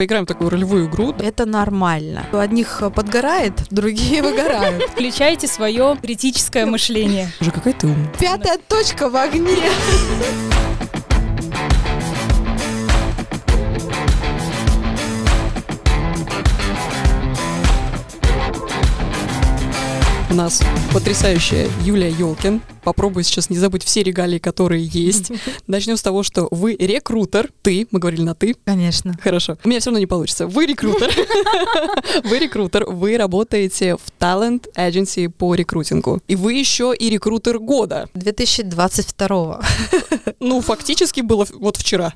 Поиграем в такую ролевую игру. Это нормально. У одних подгорает, другие выгорают. Включайте свое критическое мышление. Уже какая ты умная. Пятая точка в огне. У нас потрясающая Юлия Ёлкин. Попробую сейчас не забыть все регалии, которые есть. Начнем с того, что вы рекрутер. Ты, мы говорили на ты. Конечно. Хорошо. У меня все равно не получится. Вы рекрутер. Вы рекрутер. Вы работаете в Talent Agency по рекрутингу. И вы еще и рекрутер года. 2022. Ну, фактически было вот вчера.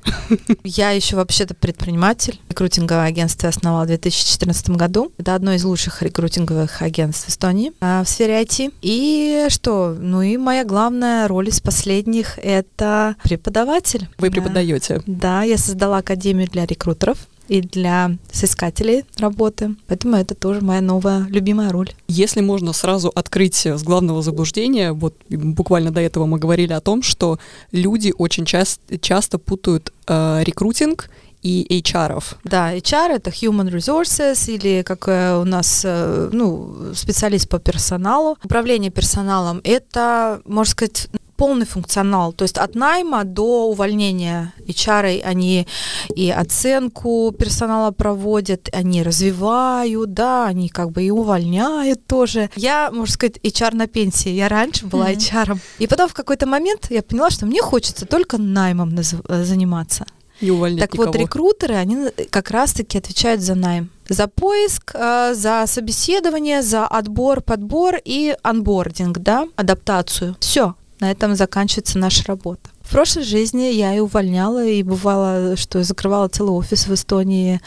Я еще вообще-то предприниматель. Рекрутинговое агентство основала в 2014 году. Это одно из лучших рекрутинговых агентств в Эстонии а, в сфере IT. И что? Ну и моя главная роль из последних — это преподаватель. Вы Да. преподаете. Да, я создала академию для рекрутеров и для соискателей работы. Поэтому это тоже моя новая любимая роль. Если можно сразу открыть с главного заблуждения, вот буквально до этого мы говорили о том, что люди очень часто, часто путают э, рекрутинг и HR. Да, HR — это Human Resources или как э, у нас, э, ну, специалист по персоналу. Управление персоналом — это, можно сказать, полный функционал, то есть от найма до увольнения HR они и оценку персонала проводят, они развивают, да, они как бы и увольняют тоже. Я, можно сказать, HR на пенсии. Я раньше была Мгм. HR. И потом в какой-то момент я поняла, что мне хочется только наймом э, заниматься. Не увольнять Так вот, никого. рекрутеры, они на- как раз-таки отвечают за найм. За поиск, э, за собеседование, за отбор, подбор и анбординг, да, адаптацию. Все, на этом заканчивается наша работа. В прошлой жизни я и увольняла, и бывало, что я закрывала целый офис в Эстонии,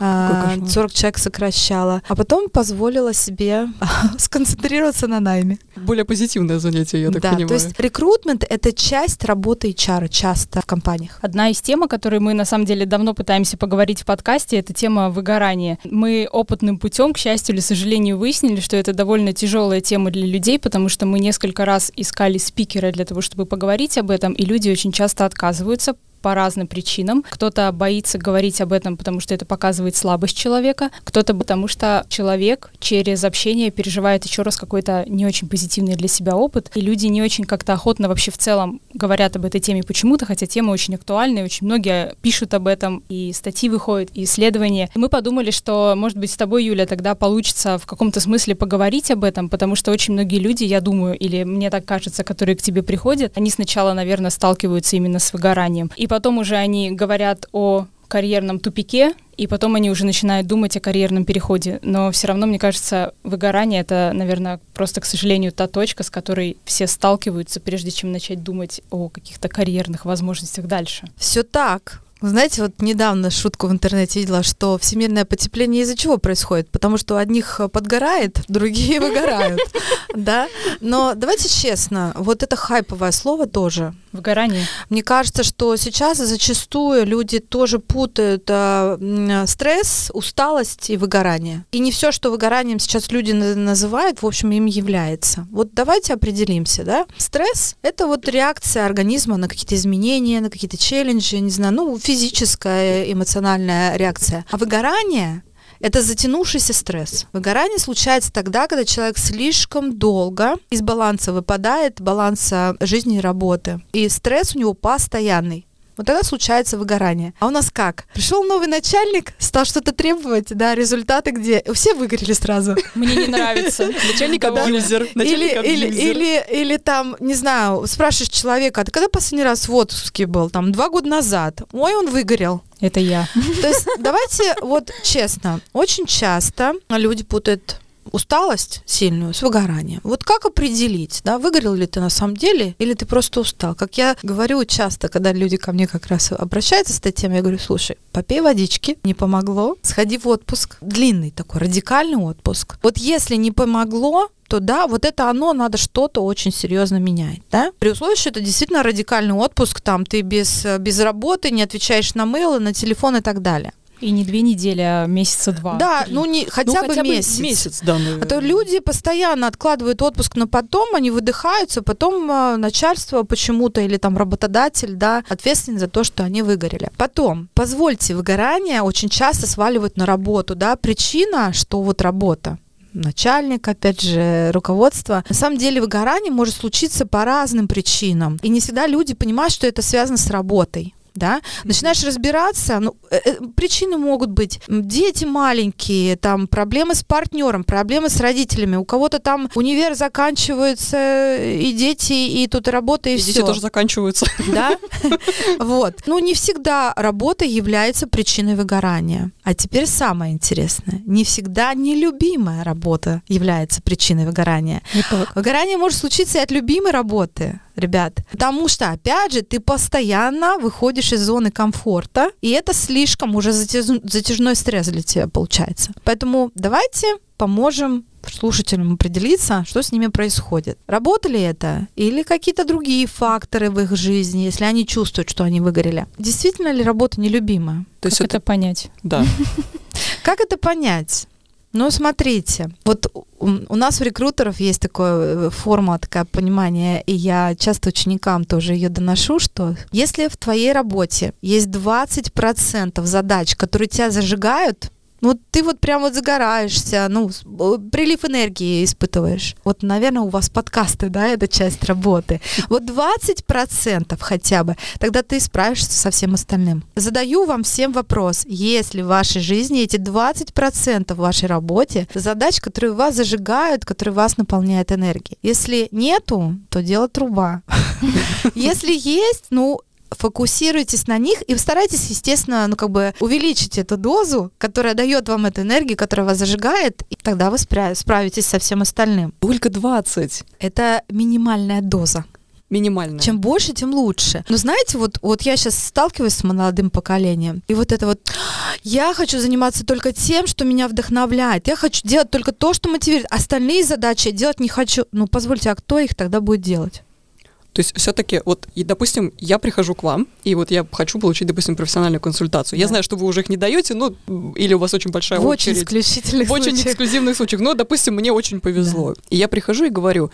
а, кошмар. 40 человек сокращала, а потом позволила себе сконцентрироваться на найме. Более позитивное занятие, я так да, понимаю. то есть рекрутмент — это часть работы HR часто в компаниях. Одна из тем, о которой мы на самом деле давно пытаемся поговорить в подкасте, это тема выгорания. Мы опытным путем, к счастью или сожалению, выяснили, что это довольно тяжелая тема для людей, потому что мы несколько раз искали спикера для того, чтобы поговорить об этом, и люди очень часто отказываются по разным причинам. Кто-то боится говорить об этом, потому что это показывает слабость человека, кто-то потому что человек через общение переживает еще раз какой-то не очень позитивный для себя опыт, и люди не очень как-то охотно вообще в целом говорят об этой теме почему-то, хотя тема очень актуальная, очень многие пишут об этом, и статьи выходят, и исследования. И мы подумали, что, может быть, с тобой, Юля, тогда получится в каком-то смысле поговорить об этом, потому что очень многие люди, я думаю, или мне так кажется, которые к тебе приходят, они сначала, наверное, сталкиваются именно с выгоранием, и потом уже они говорят о карьерном тупике, и потом они уже начинают думать о карьерном переходе. Но все равно, мне кажется, выгорание это, наверное, просто, к сожалению, та точка, с которой все сталкиваются, прежде чем начать думать о каких-то карьерных возможностях дальше. Все так. Знаете, вот недавно шутку в интернете видела, что всемирное потепление из-за чего происходит? Потому что одних э, подгорает, другие выгорают, да? Но давайте честно, вот это хайповое слово тоже. Выгорание. Мне кажется, что сейчас зачастую люди тоже путают э, м, стресс, усталость и выгорание. И не все, что выгоранием сейчас люди на- называют, в общем, им является. Вот давайте определимся, да? Стресс — это вот реакция организма на какие-то изменения, на какие-то челленджи, не знаю, ну, физическая, эмоциональная реакция. А выгорание это затянувшийся стресс. Выгорание случается тогда, когда человек слишком долго из баланса выпадает, баланса жизни и работы. И стресс у него постоянный. Вот тогда случается выгорание. А у нас как? Пришел новый начальник, стал что-то требовать, да, результаты где? Все выгорели сразу. Мне не нравится. Начальник Да. абьюзер. Или, Начальник или, абьюзер. или, или там, не знаю, спрашиваешь человека, а ты когда последний раз в отпуске был? Там два года назад. Ой, он выгорел. Это я. То есть давайте вот честно, очень часто люди путают усталость сильную с выгоранием. Вот как определить, да, выгорел ли ты на самом деле или ты просто устал? Как я говорю часто, когда люди ко мне как раз обращаются с этой темой, я говорю, слушай, попей водички, не помогло, сходи в отпуск, длинный такой, радикальный отпуск. Вот если не помогло, то да, вот это оно надо что-то очень серьезно менять, да? При условии, что это действительно радикальный отпуск, там ты без, без работы, не отвечаешь на мейлы, на телефон и так далее. И не две недели, а месяца два. Да, ну не хотя, ну, бы хотя бы месяц. месяц, да, наверное. А то люди постоянно откладывают отпуск на потом, они выдыхаются, потом э, начальство почему-то или там работодатель, да, ответственен за то, что они выгорели. Потом, позвольте, выгорание очень часто сваливают на работу, да, причина, что вот работа начальник, опять же, руководство. На самом деле выгорание может случиться по разным причинам. И не всегда люди понимают, что это связано с работой да, начинаешь разбираться, ну, э, э, причины могут быть, дети маленькие, там, проблемы с партнером, проблемы с родителями, у кого-то там универ заканчивается, и дети, и тут работа, и, И все. дети тоже заканчиваются. Да? Вот. Ну, не всегда работа является причиной выгорания. А теперь самое интересное. Не всегда нелюбимая работа является причиной выгорания. Выгорание может случиться и от любимой работы, ребят. Потому что, опять же, ты постоянно выходишь из зоны комфорта, и это слишком уже затяж- затяжной стресс для тебя получается. Поэтому давайте поможем слушателям определиться, что с ними происходит. Работа ли это? Или какие-то другие факторы в их жизни, если они чувствуют, что они выгорели? Действительно ли работа нелюбимая? То есть Как это, это понять? да. Как это понять? Ну, смотрите, вот у нас у рекрутеров есть такая форма, такое понимание, и я часто ученикам тоже ее доношу, что если в твоей работе есть 20% задач, которые тебя зажигают, ну, ты вот прям вот загораешься, ну, э, прилив энергии испытываешь. Вот, наверное, у вас подкасты, да, это часть работы. Вот 20% хотя бы, тогда ты справишься со всем остальным. Задаю вам всем вопрос, есть ли в вашей жизни эти 20% в вашей работе задач, которые вас зажигают, которые вас наполняют энергией? Если нету, то дело труба. Если есть, ну, фокусируйтесь на них и старайтесь, естественно, ну как бы увеличить эту дозу, которая дает вам эту энергию, которая вас зажигает, и тогда вы спра- справитесь со всем остальным. Только 20. Это минимальная доза. Минимально. Чем больше, тем лучше. Но знаете, вот, вот я сейчас сталкиваюсь с молодым поколением, и вот это вот, я хочу заниматься только тем, что меня вдохновляет, я хочу делать только то, что мотивирует, остальные задачи я делать не хочу. Ну, позвольте, а кто их тогда будет делать? То есть все-таки, вот, и, допустим, я прихожу к вам, и вот я хочу получить, допустим, профессиональную консультацию. Я Да. знаю, что вы уже их не даете, ну, или у вас очень большая в очень очередь. исключительных в очень случаях. эксклюзивных случаях. Но, допустим, мне очень повезло. И я прихожу и говорю,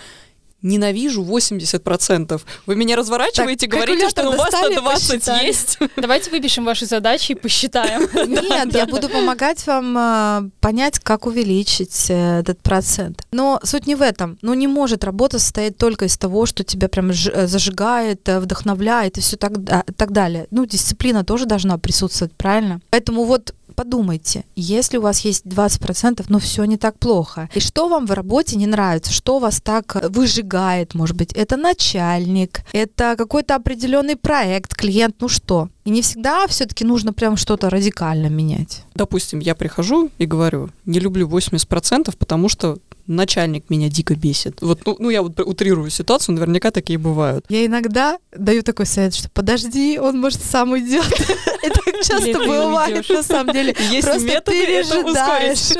ненавижу 80%. Вы меня разворачиваете, Так, говорите, что у вас-то достали, 20 посчитали. есть. Давайте выпишем ваши задачи и посчитаем. Нет, я буду помогать вам а, понять, как увеличить э, этот процент. Но суть не в этом. Ну, не может работа состоять только из того, что тебя прям э, зажигает, э, вдохновляет и все так далее. Ну, дисциплина тоже должна присутствовать, правильно? Поэтому вот подумайте, если у вас есть 20%, ну все не так плохо. И что вам в работе не нравится, что вас так э, выжигает, может быть, это начальник, это какой-то определенный проект, клиент, ну что? И не всегда все-таки нужно прям что-то радикально менять. Допустим, я прихожу и говорю, не люблю 80%, потому что начальник меня дико бесит. Вот, ну, ну, я вот утрирую ситуацию, наверняка такие бывают. Я иногда даю такой совет, что подожди, он может сам уйдет. Это так часто бывает, на самом деле. Есть Просто пережидаешь.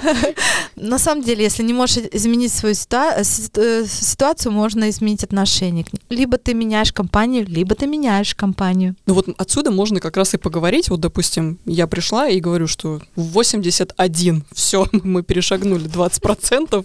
На самом деле, если не можешь изменить свою э, э, ситуацию, можно изменить отношение. Либо ты меняешь компанию, либо ты меняешь компанию. Ну вот отсюда можно как раз и поговорить. Вот, допустим, я пришла и говорю, что 81, все, мы перешагнули 20%.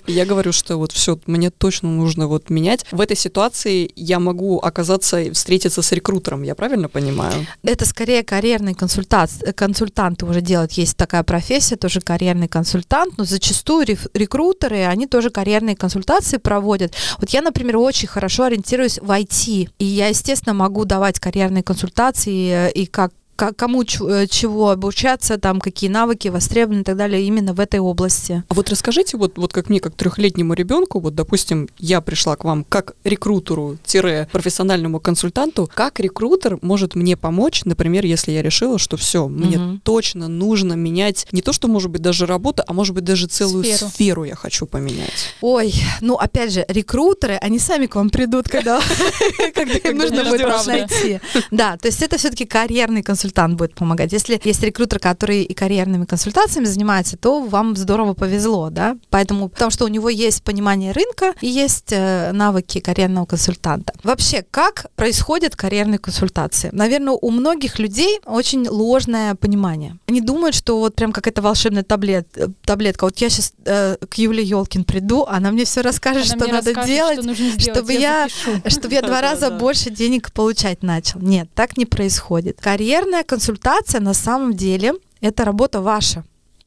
И я говорю, что вот все, мне точно нужно вот менять. В этой ситуации я могу оказаться, и встретиться с рекрутером, я правильно понимаю? Это скорее карьерный консультант. Консультанты уже делают. Есть такая профессия, тоже карьерный консультант. Но зачастую рекрутеры, они тоже карьерные консультации проводят. Вот я, например, очень хорошо ориентируюсь в IT. И я, естественно, могу давать карьерные консультации э, и как ка- кому э, чего обучаться, там какие навыки востребованы и так далее именно в этой области. А вот расскажите, вот, вот как мне, как трехлетнему ребенку, вот, допустим, я пришла к вам как рекрутеру-профессиональному консультанту, как рекрутер может мне помочь, например, если я решила, что все, мне Мгм. точно нужно менять не то, что может быть даже работа, а может быть даже целую Сферу. сферу, я хочу поменять. Ой, ну опять же, рекрутеры, они сами к вам придут, когда, им нужно будет найти. Да, то есть это все-таки карьерный консультант. Консультант будет помогать. Если есть рекрутер, который и карьерными консультациями занимается, то вам здорово повезло, да? Поэтому, потому что у него есть понимание рынка и есть э, навыки карьерного консультанта. Вообще, как происходит карьерные консультации? Наверное, у многих людей очень ложное понимание. Они думают, что вот прям какая-то волшебная таблет, э, таблетка. Вот я сейчас э, к Юле Ёлкин приду, она мне все расскажет, Она что надо расскажет, делать, что сделать, чтобы я, запишу. чтобы я два раза больше денег получать начал. Нет, так не происходит. Карьерная консультация на самом деле это работа ваша.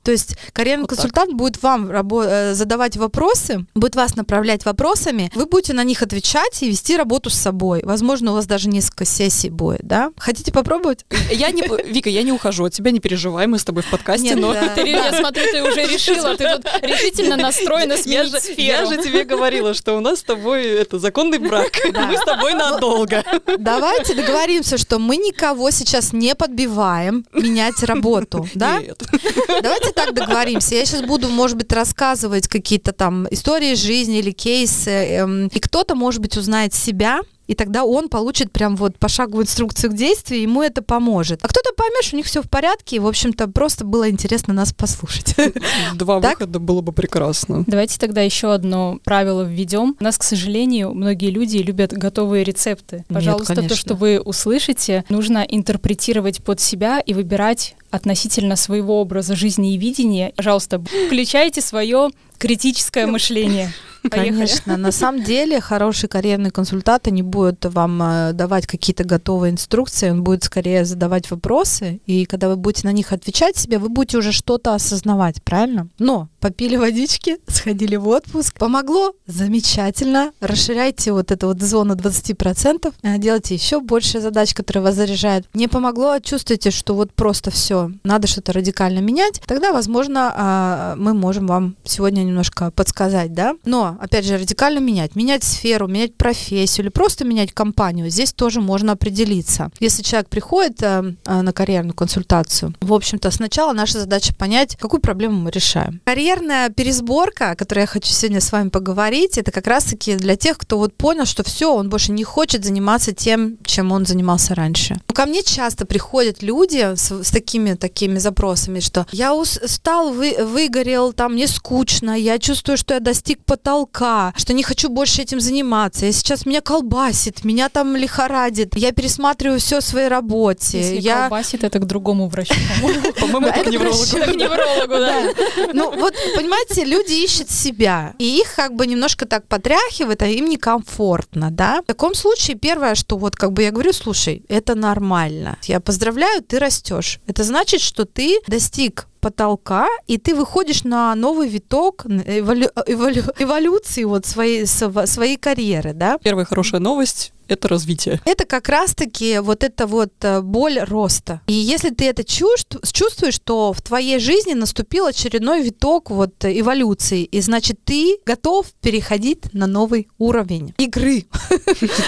То есть карьерный Вот так. консультант будет вам рабо- э, задавать вопросы, будет вас направлять вопросами, вы будете на них отвечать и вести работу с собой. Возможно, у вас даже несколько сессий будет, да? Хотите попробовать? Я не, Вика, я не ухожу от тебя, не переживай, мы с тобой в подкасте, Нет, но... да. Ты, я смотрю, ты уже решила, ты тут решительно настроена Я сменить же, сферу. я же тебе говорила, что у нас с тобой это законный брак. Мы с тобой надолго. Давайте договоримся, что мы никого сейчас не подбиваем менять работу, да? Нет. Давайте так договоримся. Я сейчас буду, может быть, рассказывать какие-то там истории жизни или кейсы, эм, и кто-то, может быть, узнает себя, и тогда он получит прям вот пошаговую инструкцию к действию, ему это поможет. А кто-то поймет, что у них все в порядке, и, в общем-то, просто было интересно нас послушать. Два Так? выхода было бы прекрасно. Давайте тогда еще одно правило введем. У нас, к сожалению, многие люди любят готовые рецепты. Нет, Пожалуйста, то, конечно. что вы услышите, нужно интерпретировать под себя и выбирать относительно своего образа жизни и видения. Пожалуйста, включайте свое критическое мышление. Поехали. Конечно, на самом деле хороший карьерный консультант не будет вам э, давать какие-то готовые инструкции, он будет скорее задавать вопросы, и когда вы будете на них отвечать себе, вы будете уже что-то осознавать, правильно? Но попили водички, сходили в отпуск, помогло, замечательно, расширяйте вот эту вот зону 20%, э, делайте еще больше задач, которые вас заряжают. Не помогло, чувствуете, что вот просто все, надо что-то радикально менять, тогда, возможно, а, мы можем вам сегодня немножко подсказать, да? Но, опять же, радикально менять, менять сферу, менять профессию или просто менять компанию, здесь тоже можно определиться. Если человек приходит э, э, на карьерную консультацию, в общем-то, сначала наша задача понять, какую проблему мы решаем. Карьерная пересборка, о которой я хочу сегодня с вами поговорить, это как раз-таки для тех, кто вот понял, что все, он больше не хочет заниматься тем, чем он занимался раньше. Ко мне часто приходят люди с, с такими такими запросами, что я ус- устал, вы, выгорел, там мне скучно, я чувствую, что я достиг потолка, что не хочу больше этим заниматься, я сейчас меня колбасит, меня там лихорадит, я пересматриваю все в своей работе, Если я колбасит, это к другому врачу, по-моему. Это к неврологу. Ну, вот, понимаете, люди ищут себя, и их как бы немножко так потряхивает, а им некомфортно, да? В таком случае первое, что вот как бы я говорю, слушай, это нормально. Я поздравляю, ты растешь. Это значит, что ты достиг потолка, и ты выходишь на новый виток эволю- эволю- эволюции вот своей, св- своей карьеры, да? Первая хорошая новость — это развитие. Это как раз-таки вот эта вот э, боль роста. И если ты это чувств- чувствуешь, то в твоей жизни наступил очередной виток вот эволюции, и значит ты готов переходить на новый уровень игры.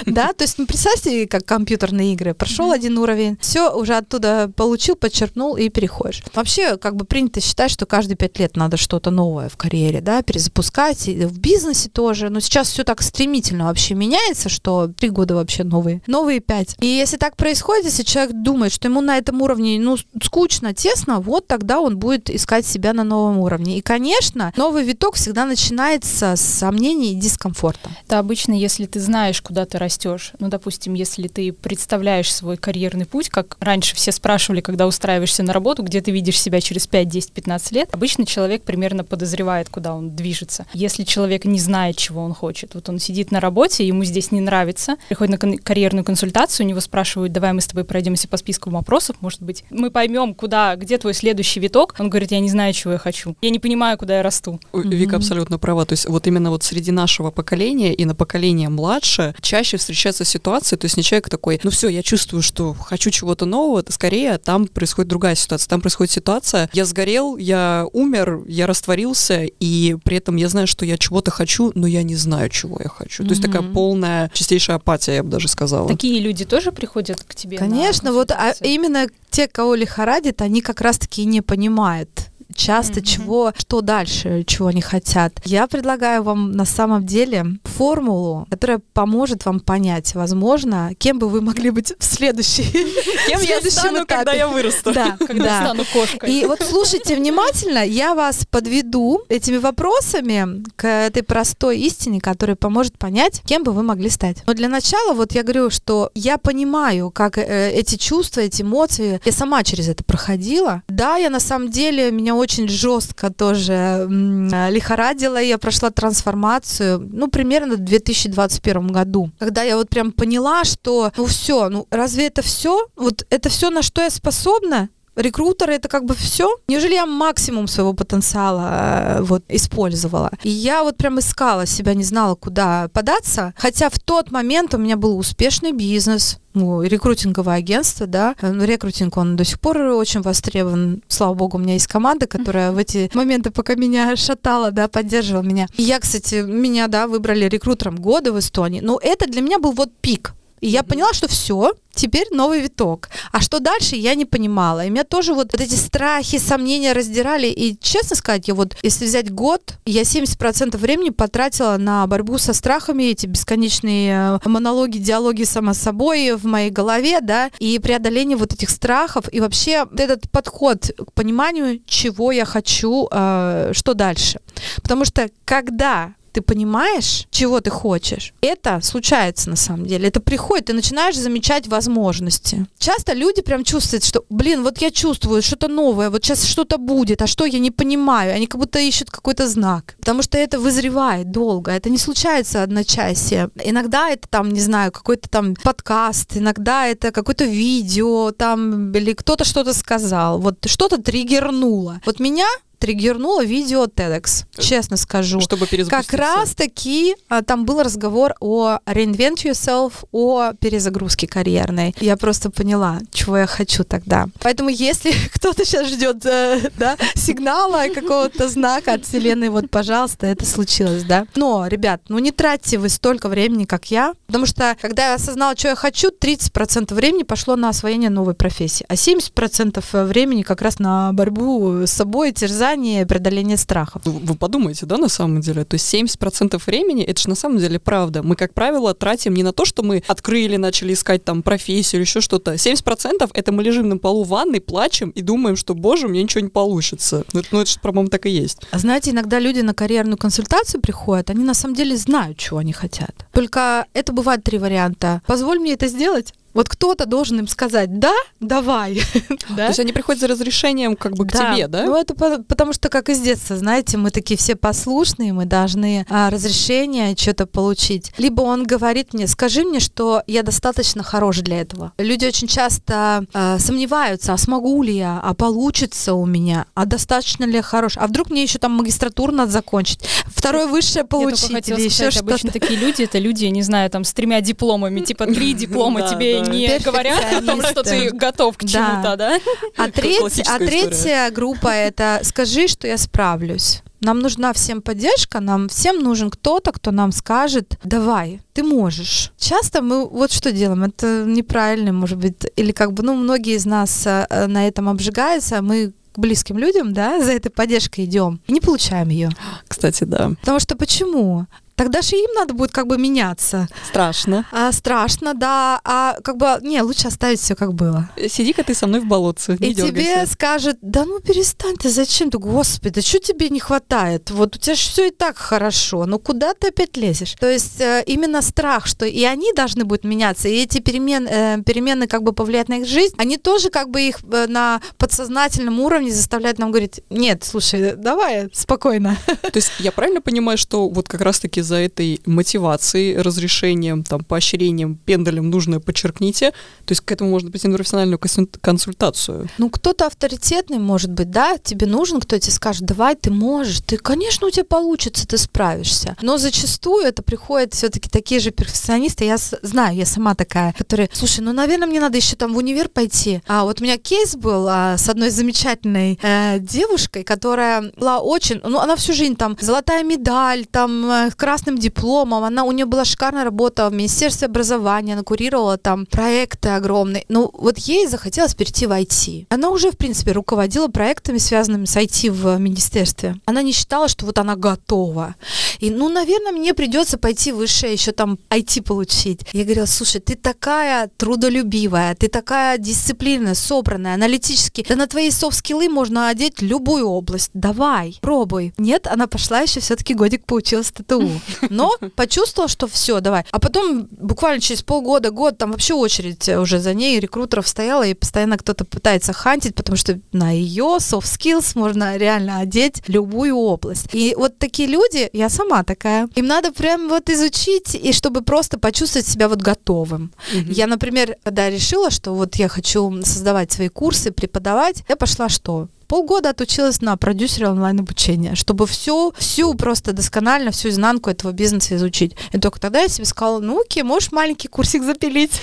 Да, то есть ну, представьте, как компьютерные игры. Прошел один уровень, все уже оттуда получил, подчеркнул и переходишь. Вообще, как бы принято считать, что каждые пять лет надо что-то новое в карьере, да, перезапускать, и в бизнесе тоже. Но сейчас все так стремительно вообще меняется, что три года вообще новые. Новые пять. И если так происходит, если человек думает, что ему на этом уровне, ну, скучно, тесно, вот тогда он будет искать себя на новом уровне. И, конечно, новый виток всегда начинается с сомнений и дискомфорта. Это обычно, если ты знаешь, куда ты растешь. Ну, допустим, если ты представляешь свой карьерный путь, как раньше все спрашивали, когда устраиваешься на работу, где ты видишь себя через 5, 10, 15 лет, обычно человек примерно подозревает, куда он движется. Если человек не знает, чего он хочет, вот он сидит на работе, ему здесь не нравится, приходит на кон- карьерную консультацию, у него спрашивают, давай мы с тобой пройдемся по списку вопросов, может быть, мы поймем, куда, где твой следующий виток. Он говорит, я не знаю, чего я хочу. Я не понимаю, куда я расту. Вика абсолютно права. То есть вот именно вот среди нашего поколения и на поколение младше чаще встречается ситуация, то есть не человек такой, ну все, я чувствую, что хочу чего-то нового, это скорее там происходит другая ситуация. Там происходит ситуация, я сгорел, я умер, я растворился, и при этом я знаю, что я чего-то хочу, но я не знаю, чего я хочу. То есть такая полная, чистейшая апатия, я бы даже сказала. Такие люди тоже приходят к тебе? на Конечно, вот а именно те, кого лихорадит, они как раз-таки и не понимают часто Мгм. чего, что дальше, чего они хотят. Я предлагаю вам на самом деле формулу, которая поможет вам понять, возможно, кем бы вы могли быть в следующий Кем в я следующем стану, когда этапе. я вырасту? Да, Когда да. стану кошкой. И вот слушайте внимательно, я вас подведу этими вопросами к этой простой истине, которая поможет понять, кем бы вы могли стать. Но для начала вот я говорю, что я понимаю, как э, эти чувства, эти эмоции, я сама через это проходила. Да, я на самом деле, меня очень жестко тоже м, лихорадило, я прошла трансформацию, ну, примерно в 2021 году, когда я вот прям поняла, что, ну, все, ну, разве это все? Вот это все, на что я способна? Рекрутеры это как бы все. Неужели я максимум своего потенциала э, вот использовала? И я вот прям искала себя, не знала, куда податься. Хотя в тот момент у меня был успешный бизнес, ну, рекрутинговое агентство, да. Э, ну, Рекрутинг, он до сих пор очень востребован. Слава богу, у меня есть команда, которая в эти моменты, пока меня шатала, да, поддерживала меня. И я, кстати, меня, да, выбрали рекрутером года в Эстонии. Но это для меня был вот пик. И я поняла, что все, теперь новый виток. А что дальше, я не понимала. И меня тоже вот, вот эти страхи, сомнения раздирали. И, честно сказать, я вот, если взять год, я 70% времени потратила на борьбу со страхами, эти бесконечные э, монологи, диалоги сама собой в моей голове, да, и преодоление вот этих страхов. И вообще этот подход к пониманию, чего я хочу, э, что дальше. Потому что когда ты понимаешь, чего ты хочешь, это случается на самом деле. Это приходит, ты начинаешь замечать возможности. Часто люди прям чувствуют, что, блин, вот я чувствую что-то новое, вот сейчас что-то будет, а что я не понимаю. Они как будто ищут какой-то знак. Потому что это вызревает долго, это не случается одночасье. Иногда это там, не знаю, какой-то там подкаст, иногда это какое-то видео, там, или кто-то что-то сказал, вот что-то триггернуло. Вот меня триггернуло видео TEDx, честно скажу. Чтобы перезапуститься. Как раз таки а, там был разговор о reinvent yourself, о перезагрузке карьерной. Я просто поняла, чего я хочу тогда. Поэтому если кто-то сейчас ждет э, да, сигнала, какого-то знака от Вселенной, вот, пожалуйста, это случилось, да. Но, ребят, ну не тратьте вы столько времени, как я, потому что, когда я осознала, что я хочу, 30% времени пошло на освоение новой профессии, а 70% времени как раз на борьбу с собой, терзание, преодоление страхов. Ну, Вы подумайте, да, на самом деле? То есть 70% времени, это же на самом деле правда. Мы, как правило, тратим не на то, что мы открыли, начали искать там профессию или еще что-то. 70% это мы лежим на полу ванной, плачем и думаем, что, боже, у меня ничего не получится. Ну, это, ну, это же, по-моему, так и есть. А знаете, иногда люди на карьерную консультацию приходят, они на самом деле знают, чего они хотят. Только это бывает три варианта. Позволь мне это сделать. Вот кто-то должен им сказать, да, давай. То есть они приходят за разрешением как бы к тебе, да? Ну, это по- потому что, как из детства, знаете, мы такие все послушные, мы должны а, разрешение что-то получить. Либо он говорит мне, скажи мне, что я достаточно хорош для этого. Люди очень часто а, сомневаются, а смогу ли я, а получится у меня, а достаточно ли я хорош, а вдруг мне еще там магистратуру надо закончить, второе высшее Я получить хотела или еще сказать, что-то. обычно такие люди, это люди, не знаю, там, с тремя дипломами, типа три диплома Да, тебе да. не говорят о том, что ты готов к чему-то, да? А, а третья группа это скажи, что я справлюсь. Нам нужна всем поддержка, нам всем нужен кто-то, кто нам скажет, давай, ты можешь. Часто мы вот что делаем, это неправильно, может быть, или как бы, ну, многие из нас э, э, на этом обжигаются, мы к близким людям, да, за этой поддержкой идем и не получаем ее. Кстати, да. Потому что почему? Тогда же им надо будет как бы меняться. Страшно. А, страшно, да. А как бы, не, лучше оставить все как было. Сиди-ка ты со мной в болотце, не И тебе дергайся. скажет, да ну перестань ты, зачем ты, господи, да что тебе не хватает? Вот у тебя же все и так хорошо, ну куда ты опять лезешь? То есть э, именно страх, что и они должны будут меняться, и эти перемен, э, перемены как бы повлияют на их жизнь, они тоже как бы их э, на подсознательном уровне заставляют нам говорить, нет, слушай, давай спокойно. То есть я правильно понимаю, что вот как раз-таки за этой мотивацией, разрешением, там, поощрением, пендалем нужно подчеркните, то есть к этому можно пойти на профессиональную консуль- консультацию. Ну кто-то авторитетный может быть, да, тебе нужен, кто тебе скажет, давай, ты можешь, ты, конечно, у тебя получится, ты справишься. Но зачастую это приходят все-таки такие же перфекционисты, я знаю, я сама такая, которые, слушай, ну, наверное, мне надо еще там в универ пойти. А вот у меня кейс был а, с одной замечательной э, девушкой, которая была очень, ну, она всю жизнь там, золотая медаль, там, э, красная классным дипломом, она, у нее была шикарная работа в Министерстве образования, она курировала там проекты огромные. Ну, вот ей захотелось перейти в IT. Она уже, в принципе, руководила проектами, связанными с IT в министерстве. Она не считала, что вот она готова. И, ну, наверное, мне придется пойти выше, еще там IT получить. Я говорила, слушай, ты такая трудолюбивая, ты такая дисциплинная, собранная, аналитически. Да на твои софт-скиллы можно одеть любую область. Давай, пробуй. Нет, она пошла еще все-таки годик поучилась ТТУ. Но почувствовала, что все, давай. А потом буквально через полгода, год, там вообще очередь уже за ней рекрутеров стояла, и постоянно кто-то пытается хантить, потому что на ее soft skills можно реально одеть любую область. И вот такие люди, я сама такая, им надо прям вот изучить, и чтобы просто почувствовать себя вот готовым. Mm-hmm. Я, например, когда решила, что вот я хочу создавать свои курсы, преподавать, я пошла что? Полгода отучилась на продюсере онлайн-обучения, чтобы всю, всю просто досконально, всю изнанку этого бизнеса изучить. И только тогда я себе сказала, ну окей, можешь маленький курсик запилить.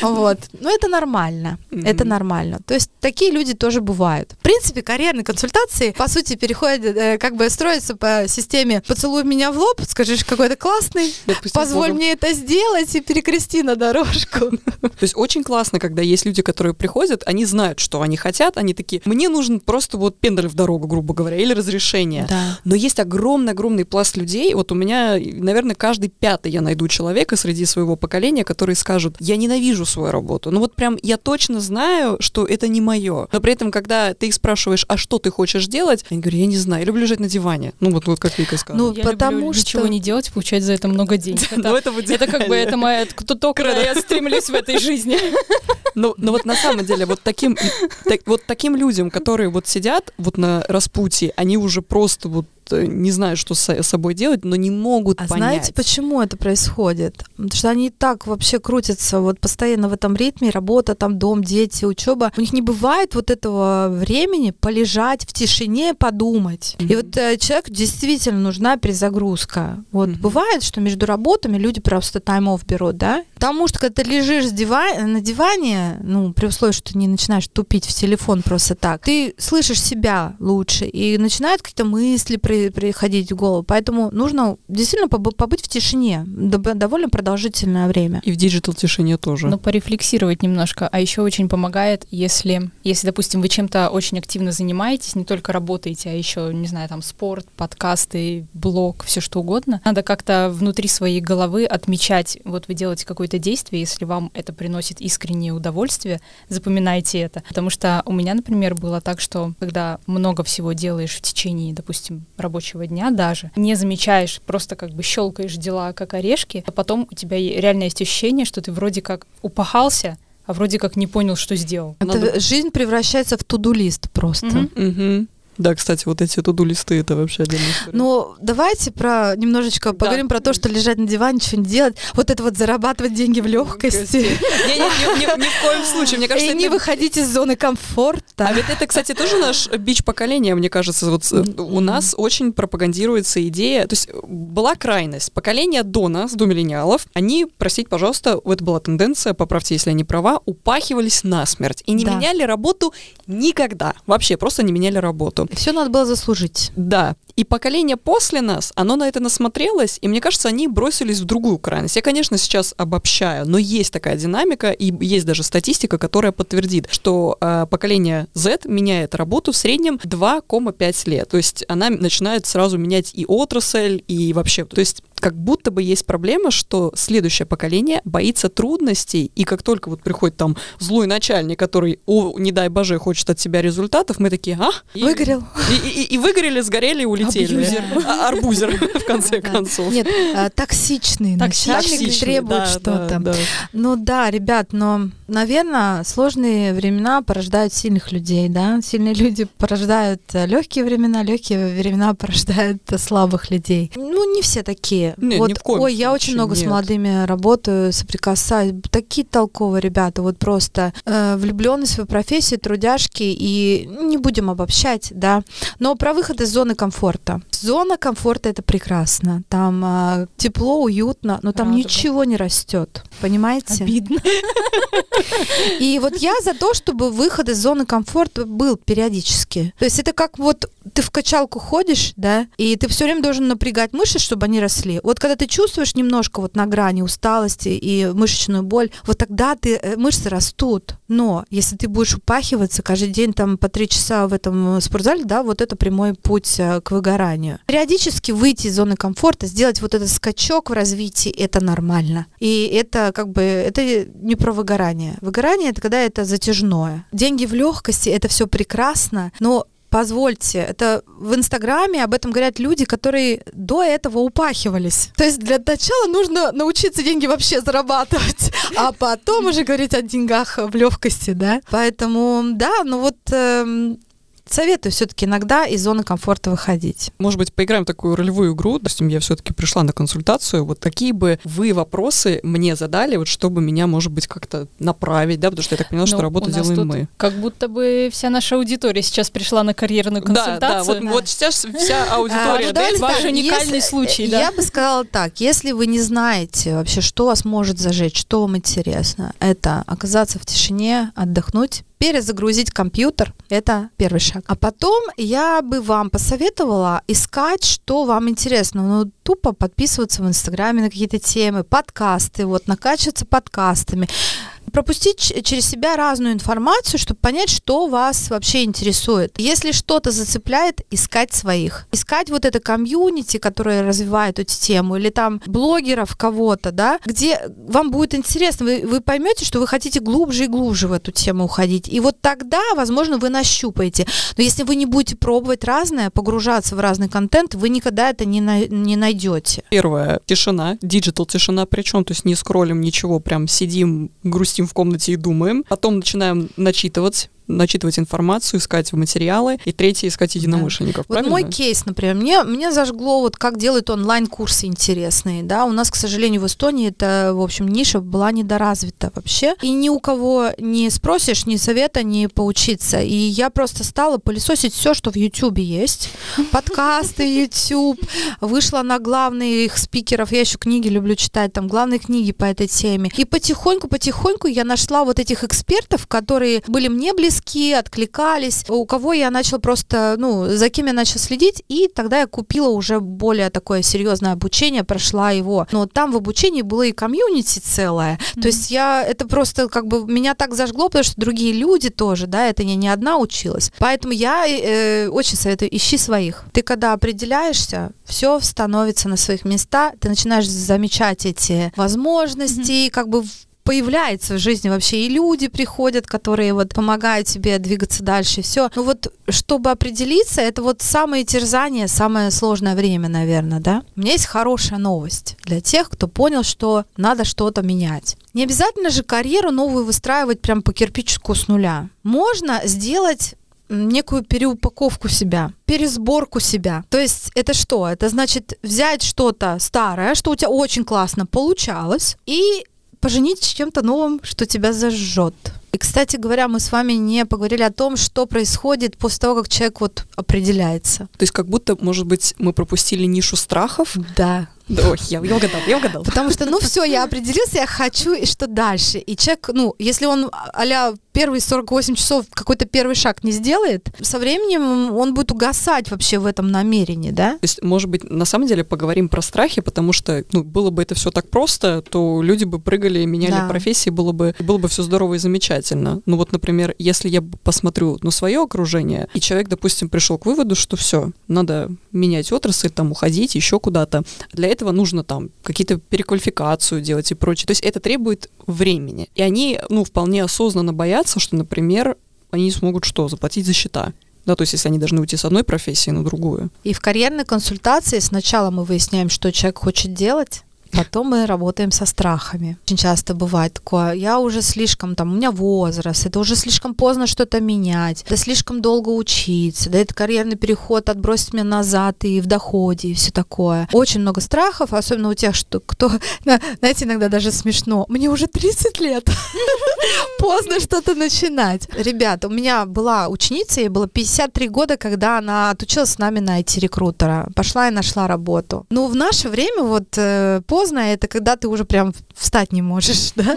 Вот. Но это нормально. Это нормально. То есть такие люди тоже бывают. В принципе, карьерные консультации, по сути, переходят, э, как бы строятся по системе «поцелуй меня в лоб, скажешь, какой то классный, позволь мне это сделать и перекрести на дорожку». То есть очень классно, когда есть люди, которые приходят, они знают, что они хотят, они такие, мне мне нужен просто вот пендаль в дорогу, грубо говоря, или разрешение. Да. Но есть огромный-огромный пласт людей. Вот у меня, наверное, каждый пятый я найду человека среди своего поколения, который скажут, я ненавижу свою работу. Ну вот прям я точно знаю, что это не мое. Но при этом, когда ты их спрашиваешь, а что ты хочешь делать, они говорят, я не знаю, я люблю лежать на диване. Ну вот, вот как Вика сказала. Ну, я потому люблю что... ничего не делать, получать за это много денег. Ну, это, это как бы это моя, то, куда я стремлюсь в этой жизни. Ну, но вот на самом деле вот таким, вот таким людям, которые вот сидят вот на распутье, они уже просто вот не знают, что с собой делать, но не могут а понять. знаете, почему это происходит? Потому что они так вообще крутятся вот постоянно в этом ритме, работа, там дом, дети, учеба. У них не бывает вот этого времени полежать в тишине, подумать. Mm-hmm. И вот э, человеку действительно нужна перезагрузка. Вот mm-hmm. бывает, что между работами люди просто time off берут, да? Потому что когда ты лежишь диван, на диване, ну, при условии, что ты не начинаешь тупить в телефон просто так, ты слышишь себя лучше, и начинают какие-то мысли при, приходить в голову. Поэтому нужно действительно побыть в тишине довольно продолжительное время. И в digital тишине тоже. Ну, порефлексировать немножко. А еще очень помогает, если, если, допустим, вы чем-то очень активно занимаетесь, не только работаете, а еще, не знаю, там спорт, подкасты, блог, все что угодно. Надо как-то внутри своей головы отмечать, вот вы делаете какое-то действие, если вам это приносит искреннее удовольствие, запоминайте это. Потому что у меня, например, было так, что когда много всего делаешь в течение, допустим, рабочего дня даже, не замечаешь, просто как бы щелкаешь дела как орешки, а потом у тебя реально есть ощущение, что ты вроде как упахался, а вроде как не понял, что сделал. Это Надо... жизнь превращается в туду-лист просто. Mm-hmm. Mm-hmm. Да, кстати, вот эти туду-листы это вообще отдельная история. Ну, давайте про немножечко да. поговорим про то, что лежать на диване, ничего не делать. Вот это вот зарабатывать деньги в легкости. Ни в коем случае. Мне кажется, И не выходить из зоны комфорта. А ведь это, кстати, тоже наш бич поколения, мне кажется. Вот у нас очень пропагандируется идея. То есть была крайность. Поколение до нас, до миллениалов, они, простите, пожалуйста, это была тенденция, поправьте, если я не права, упахивались насмерть. И не меняли работу никогда. Вообще, просто не меняли работу. Все надо было заслужить. Да. И поколение после нас, оно на это насмотрелось, и мне кажется, они бросились в другую крайность. Я, конечно, сейчас обобщаю, но есть такая динамика, и есть даже статистика, которая подтвердит, что э, поколение Z меняет работу в среднем 2,5 лет. То есть она начинает сразу менять и отрасль, и вообще. То есть как будто бы есть проблема, что следующее поколение боится трудностей, и как только вот приходит там злой начальник, который, о, не дай боже, хочет от себя результатов, мы такие, а? Выгорел. И, и, и, и выгорели, сгорели, улетели. Абьюзер. А, арбузер, в конце концов. Нет, а, токсичный начальник требует что-то. Ну да, ребят, но, наверное, сложные времена порождают сильных людей, да? Сильные люди порождают э, легкие времена, легкие времена порождают слабых людей. Ну, не все такие. Нет, вот, ни в коем ой, я очень много нет. с молодыми работаю, соприкасаюсь. Такие толковые ребята, вот просто э, влюбленные в профессию, трудяшки, и не будем обобщать, да. Но про выход из зоны комфорта. Зона комфорта это прекрасно. Там а, тепло, уютно, но там Рада бы. ничего не растет. Понимаете? Обидно. И вот я за то, чтобы выход из зоны комфорта был периодически. То есть это как вот ты в качалку ходишь, да, и ты все время должен напрягать мышцы, чтобы они росли. Вот когда ты чувствуешь немножко вот на грани усталости и мышечную боль, вот тогда ты, э, мышцы растут. Но если ты будешь упахиваться каждый день там по три часа в этом э, спортзале, да, вот это прямой путь э, к выгоранию. Периодически выйти из зоны комфорта, сделать вот этот скачок в развитии, это нормально. И это как бы, это не про выгорание. Выгорание это когда это затяжное. Деньги в легкости, это все прекрасно, но позвольте, это в Инстаграме об этом говорят люди, которые до этого упахивались. То есть для начала нужно научиться деньги вообще зарабатывать, а потом уже говорить о деньгах в легкости, да. Поэтому, да, ну вот эм, советую все-таки иногда из зоны комфорта выходить. Может быть, поиграем в такую ролевую игру. Допустим, я все-таки пришла на консультацию. Вот какие бы вы вопросы мне задали, вот чтобы меня, может быть, как-то направить, да, потому что я так поняла, что Ну, работу у нас делаем мы. Как будто бы вся наша аудитория сейчас пришла на карьерную консультацию. Да, да, вот, Да. вот сейчас вся А, аудитория, ну, да, давайте ваш так, уникальный случай, да? Я бы сказала так, если вы не знаете вообще, что вас может зажечь, что вам интересно, это оказаться в тишине, отдохнуть, перезагрузить компьютер, это первый шаг. А потом я бы вам посоветовала искать, что вам интересно. Ну, тупо подписываться в Инстаграме на какие-то темы, подкасты, вот, накачиваться подкастами пропустить через себя разную информацию, чтобы понять, что вас вообще интересует. Если что-то зацепляет, искать своих. Искать вот это комьюнити, которое развивает эту тему, или там блогеров кого-то, да, где вам будет интересно, вы, вы поймете, что вы хотите глубже и глубже в эту тему уходить. И вот тогда, возможно, вы нащупаете. Но если вы не будете пробовать разное, погружаться в разный контент, вы никогда это не, на- не найдете. Первое, тишина, digital тишина, причем, то есть не скроллим ничего, прям сидим, грустим в комнате и думаем. Потом начинаем начитывать, начитывать информацию, искать материалы. И третье, искать единомышленников, Вот правильно? мой кейс, например, мне, мне зажгло, вот как делают онлайн-курсы интересные, да, у нас, к сожалению, в Эстонии это, в общем, ниша была недоразвита вообще, и ни у кого не спросишь ни совета, ни поучиться, и я просто стала пылесосить все, что в Ютубе есть, подкасты, YouTube, вышла на главных спикеров, я еще книги люблю читать, там, главные книги по этой теме, и потихоньку-потихоньку я нашла вот этих экспертов, которые были мне близки, откликались, у кого я начала просто, ну, за кем я начала следить, и тогда я купила уже более такое серьезное обучение, прошла его. Но там в обучении было и комьюнити целое. То есть я, это просто как бы меня так зажгло, потому что другие люди тоже, да, это не, не одна училась. Поэтому я э, очень советую, ищи своих. Ты когда определяешься, все становится на своих местах, ты начинаешь замечать эти возможности, как бы появляется в жизни вообще и люди приходят, которые вот помогают тебе двигаться дальше, все. Ну вот, чтобы определиться, это вот самое терзание, самое сложное время, наверное, да? У меня есть хорошая новость для тех, кто понял, что надо что-то менять. Не обязательно же карьеру новую выстраивать прям по кирпичику с нуля. Можно сделать некую переупаковку себя, пересборку себя. То есть это что? Это значит взять что-то старое, что у тебя очень классно получалось, и поженить с чем-то новым, что тебя зажжет. И, кстати говоря, мы с вами не поговорили о том, что происходит после того, как человек вот определяется. То есть как будто, может быть, мы пропустили нишу страхов. Да. Да, ой, я, я угадал, я угадал. Потому что, ну все, я определился, я хочу, и что дальше? И человек, ну, если он а первые 48 часов какой-то первый шаг не сделает, со временем он будет угасать вообще в этом намерении, да? То есть, может быть, на самом деле поговорим про страхи, потому что, ну, было бы это все так просто, то люди бы прыгали, меняли Да. профессии, было бы, было бы все здорово и замечательно. Ну вот, например, если я посмотрю на свое окружение, и человек, допустим, пришел к выводу, что все, надо менять отрасль, там, уходить еще куда-то. Для этого нужно там какие-то переквалификацию делать и прочее. То есть это требует времени. И они, ну, вполне осознанно боятся, что, например, они смогут что, заплатить за счета. Да, то есть если они должны уйти с одной профессии на другую. И в карьерной консультации сначала мы выясняем, что человек хочет делать, Потом мы работаем со страхами. Очень часто бывает такое, я уже слишком там, у меня возраст, это уже слишком поздно что-то менять, да слишком долго учиться, да это карьерный переход отбросит меня назад и в доходе, и все такое. Очень много страхов, особенно у тех, что кто, знаете, иногда даже смешно. Мне уже 30 лет. Поздно что-то начинать. Ребята, у меня была ученица, ей было 53 года, когда она отучилась с нами на IT-рекрутера. Пошла и нашла работу. Ну, в наше время вот э, поздно, это когда ты уже прям встать не можешь, да?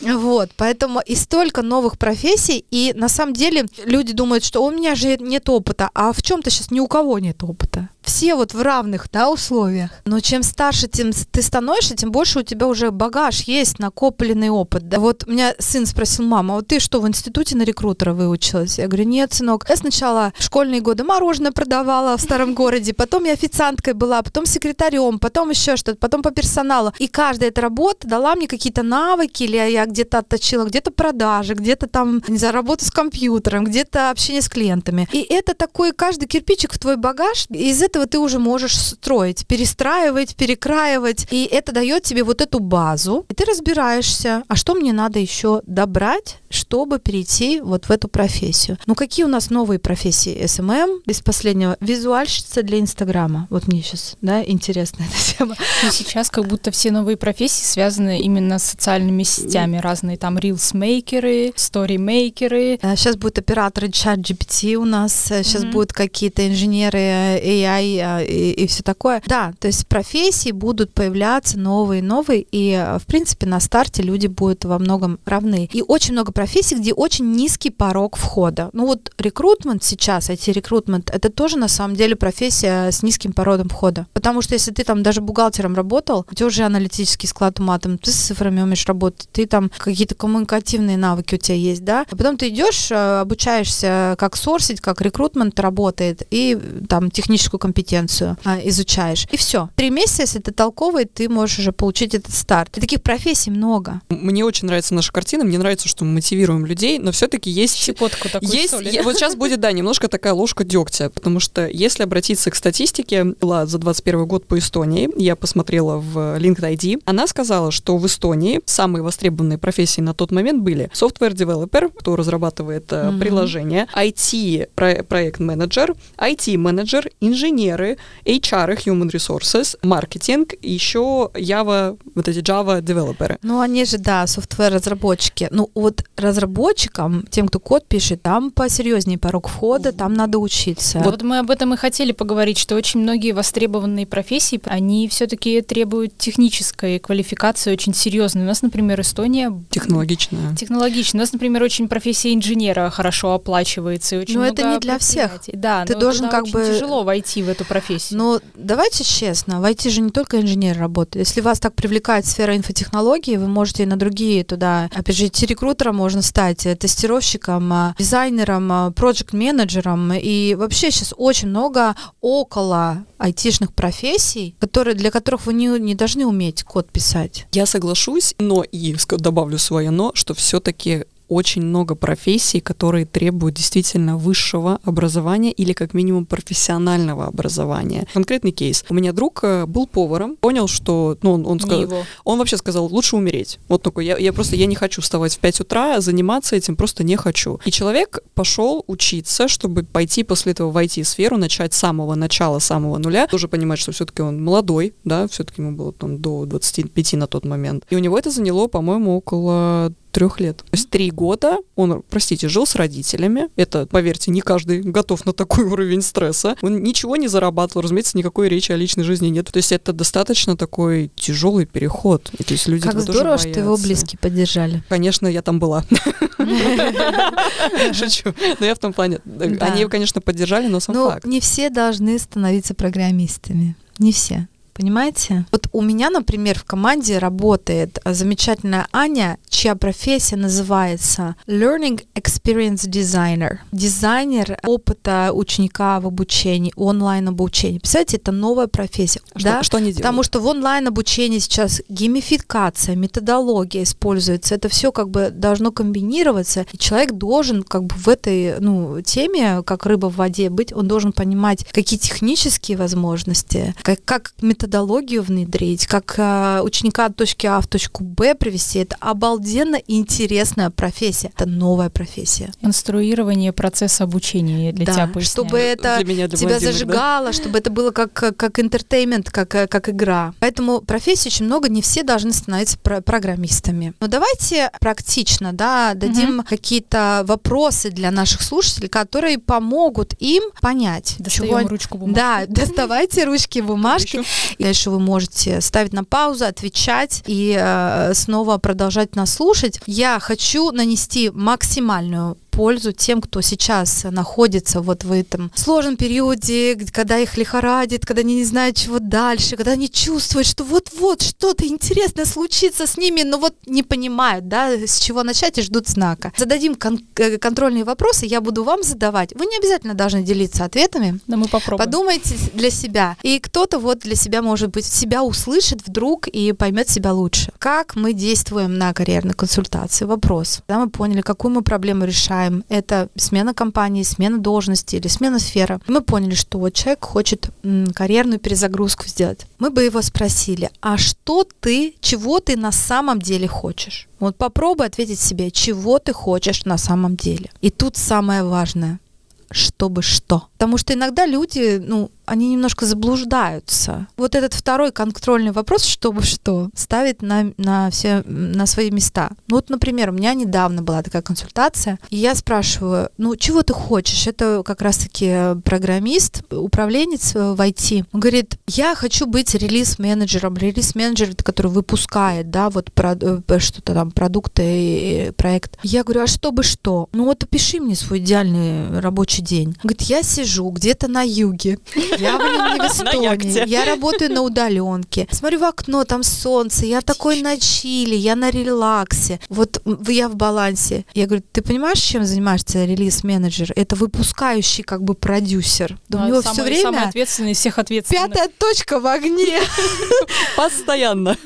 Вот, поэтому и столько новых профессий, и на самом деле люди думают, что у меня же нет опыта, а в чем-то сейчас ни у кого нет опыта все вот в равных да, условиях. Но чем старше тем ты становишься, тем больше у тебя уже багаж есть, накопленный опыт. Да? Вот меня сын спросил, мама, а вот ты что, в институте на рекрутера выучилась? Я говорю, нет, сынок. Я сначала в школьные годы мороженое продавала в старом городе, потом я официанткой была, потом секретарем, потом еще что-то, потом по персоналу. И каждая эта работа дала мне какие-то навыки, или я где-то отточила, где-то продажи, где-то там, не знаю, работу с компьютером, где-то общение с клиентами. И это такой каждый кирпичик в твой багаж. Из этого ты уже можешь строить, перестраивать, перекраивать, и это дает тебе вот эту базу, и ты разбираешься, а что мне надо еще добрать, чтобы перейти вот в эту профессию. Ну, какие у нас новые профессии? SMM из последнего. Визуальщица для Инстаграма. Вот мне сейчас, да, интересна эта тема. Ну, сейчас как будто все новые профессии связаны именно с социальными сетями. Разные там рилсмейкеры, сторимейкеры. Сейчас будут операторы чат GPT у нас, сейчас mm-hmm. будут какие-то инженеры AI и, и, и все такое. Да, то есть профессии будут появляться новые, новые, и, в принципе, на старте люди будут во многом равны. И очень много профессий, где очень низкий порог входа. Ну вот рекрутмент сейчас, IT-рекрутмент, это тоже на самом деле профессия с низким порогом входа. Потому что если ты там даже бухгалтером работал, у тебя уже аналитический склад ума, там, ты с цифрами умеешь работать, ты там какие-то коммуникативные навыки у тебя есть, да, а потом ты идешь, а, обучаешься, как сорсить, как рекрутмент работает, и там техническую компетенцию а, изучаешь. И все. Три месяца, если ты толковый, ты можешь уже получить этот старт. И таких профессий много. Мне очень нравится наша картина. Мне нравится, что мы мотивируем людей, но все-таки есть... Щепотку такую, есть, я, Вот сейчас будет, да, немножко такая ложка дегтя, потому что если обратиться к статистике, была за 21 год по Эстонии, я посмотрела в LinkedIn, она сказала, что в Эстонии самые востребованные профессии на тот момент были software developer, кто разрабатывает mm-hmm. приложения, IT-проект-менеджер, IT-менеджер, инженер, инженеры, HR, Human Resources, маркетинг, еще Java, вот эти Java девелоперы. Ну, они же, да, софтвер-разработчики. Ну, вот разработчикам, тем, кто код пишет, там посерьезнее порог входа, там надо учиться. Вот мы об этом и хотели поговорить, что очень многие востребованные профессии, они все-таки требуют технической квалификации очень серьезной. У нас, например, Эстония... Технологичная. Технологичная. У нас, например, очень профессия инженера хорошо оплачивается. И очень но это не для всех. Да, ты должен как бы... тяжело войти в эту профессию? Ну, давайте честно, в IT же не только инженер работает. Если вас так привлекает сфера инфотехнологий, вы можете на другие туда, опять же, рекрутером можно стать, э, тестировщиком, э, дизайнером, э, проект-менеджером. И вообще сейчас очень много около айтишных профессий, которые, для которых вы не, не должны уметь код писать. Я соглашусь, но и добавлю свое но, что все-таки очень много профессий, которые требуют действительно высшего образования или как минимум профессионального образования. Конкретный кейс. У меня друг э, был поваром, понял, что, ну, он, он сказал, он вообще сказал, лучше умереть. Вот такой, я, я просто, я не хочу вставать в 5 утра, заниматься этим просто не хочу. И человек пошел учиться, чтобы пойти после этого в IT-сферу, начать с самого начала, самого нуля. Тоже понимать, что все-таки он молодой, да, все-таки ему было там до 25 на тот момент. И у него это заняло, по-моему, около трех лет. То есть три года он, простите, жил с родителями. Это, поверьте, не каждый готов на такой уровень стресса. Он ничего не зарабатывал, разумеется, никакой речи о личной жизни нет. То есть это достаточно такой тяжелый переход. И, то есть люди как здорово, что его близкие поддержали. Конечно, я там была. Шучу. Но я в том плане. Они его, конечно, поддержали, но сам факт. не все должны становиться программистами. Не все. Понимаете? Вот у меня, например, в команде работает замечательная Аня, чья профессия называется Learning Experience Designer. Дизайнер опыта ученика в обучении, онлайн обучении. Представляете, это новая профессия. Что, да? что они делают? Потому что в онлайн обучении сейчас геймификация, методология используется. Это все как бы должно комбинироваться. И человек должен как бы в этой ну, теме, как рыба в воде быть, он должен понимать, какие технические возможности, как, как методология методологию внедрить, как э, ученика от точки А в точку Б привести. Это обалденно интересная профессия. Это новая профессия. Инструирование процесса обучения для да, тебя поясняю. чтобы это Для меня, для тебя блондинок, да. зажигало, чтобы это было как как entertainment, как как игра. Поэтому профессий очень много, не все должны становиться про- программистами. Но давайте практично, да, дадим какие-то вопросы для наших слушателей, которые помогут им понять, Достаем чего ручку бумагу. Да, доставайте ручки, бумажки. И дальше вы можете ставить на паузу, отвечать и э, снова продолжать нас слушать. Я хочу нанести максимальную пользу тем, кто сейчас находится вот в этом сложном периоде, когда их лихорадит, когда они не знают, чего дальше, когда они чувствуют, что вот-вот что-то интересное случится с ними, но вот не понимают, да, с чего начать и ждут знака. Зададим кон- э, контрольные вопросы, я буду вам задавать. Вы не обязательно должны делиться ответами, Да мы попробуем. Подумайте для себя. И кто-то вот для себя, может быть, себя услышит вдруг и поймет себя лучше. Как мы действуем на карьерной консультации? Вопрос. Когда мы поняли, какую мы проблему решаем, это смена компании, смена должности или смена сферы. Мы поняли, что вот человек хочет карьерную перезагрузку сделать. Мы бы его спросили, а что ты, чего ты на самом деле хочешь? Вот попробуй ответить себе, чего ты хочешь на самом деле. И тут самое важное чтобы что. Потому что иногда люди, ну, они немножко заблуждаются. Вот этот второй контрольный вопрос, чтобы что, ставит на, на все на свои места. Ну вот, например, у меня недавно была такая консультация, и я спрашиваю, ну, чего ты хочешь? Это как раз-таки программист, управленец э, в IT. Он говорит, я хочу быть релиз-менеджером. Релиз-менеджер, это который выпускает, да, вот э, что-то там, продукты, и проект. Я говорю, а чтобы что? Ну вот опиши мне свой идеальный рабочий день. Он говорит, я сижу где-то на юге, я, блин, не в Эстонии, я работаю на удаленке, смотрю в окно, там солнце, я такой на чили, я на релаксе, вот я в балансе. Я говорю, ты понимаешь, чем занимаешься релиз-менеджер? Это выпускающий как бы продюсер. Да у него самый, все самый время ответственный из всех ответственных. пятая точка в огне. Постоянно.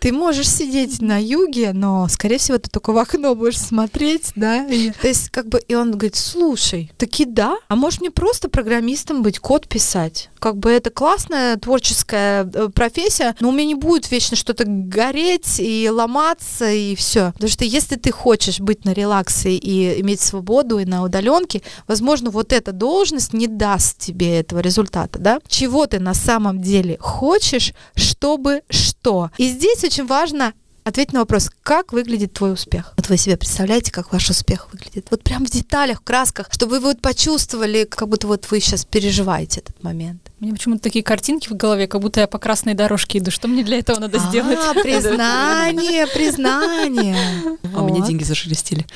Ты можешь сидеть на юге, но, скорее всего, ты только в окно будешь смотреть, да? И- то есть, как бы, и он говорит, слушай, таки да, а может мне просто программистом быть, код писать? Как бы это классная творческая э, профессия, но у меня не будет вечно что-то гореть и ломаться и все. Потому что если ты хочешь быть на релаксе и иметь свободу и на удаленке, возможно, вот эта должность не даст тебе этого результата, да? Чего ты на самом деле хочешь, чтобы что? И здесь очень важно ответить на вопрос, как выглядит твой успех. Вот вы себе представляете, как ваш успех выглядит? Вот прям в деталях, в красках, чтобы вы вот почувствовали, как будто вот вы сейчас переживаете этот момент. У меня почему-то такие картинки в голове, как будто я по красной дорожке иду. Что мне для этого надо сделать? А, признание, признание. А мне деньги зашелестели.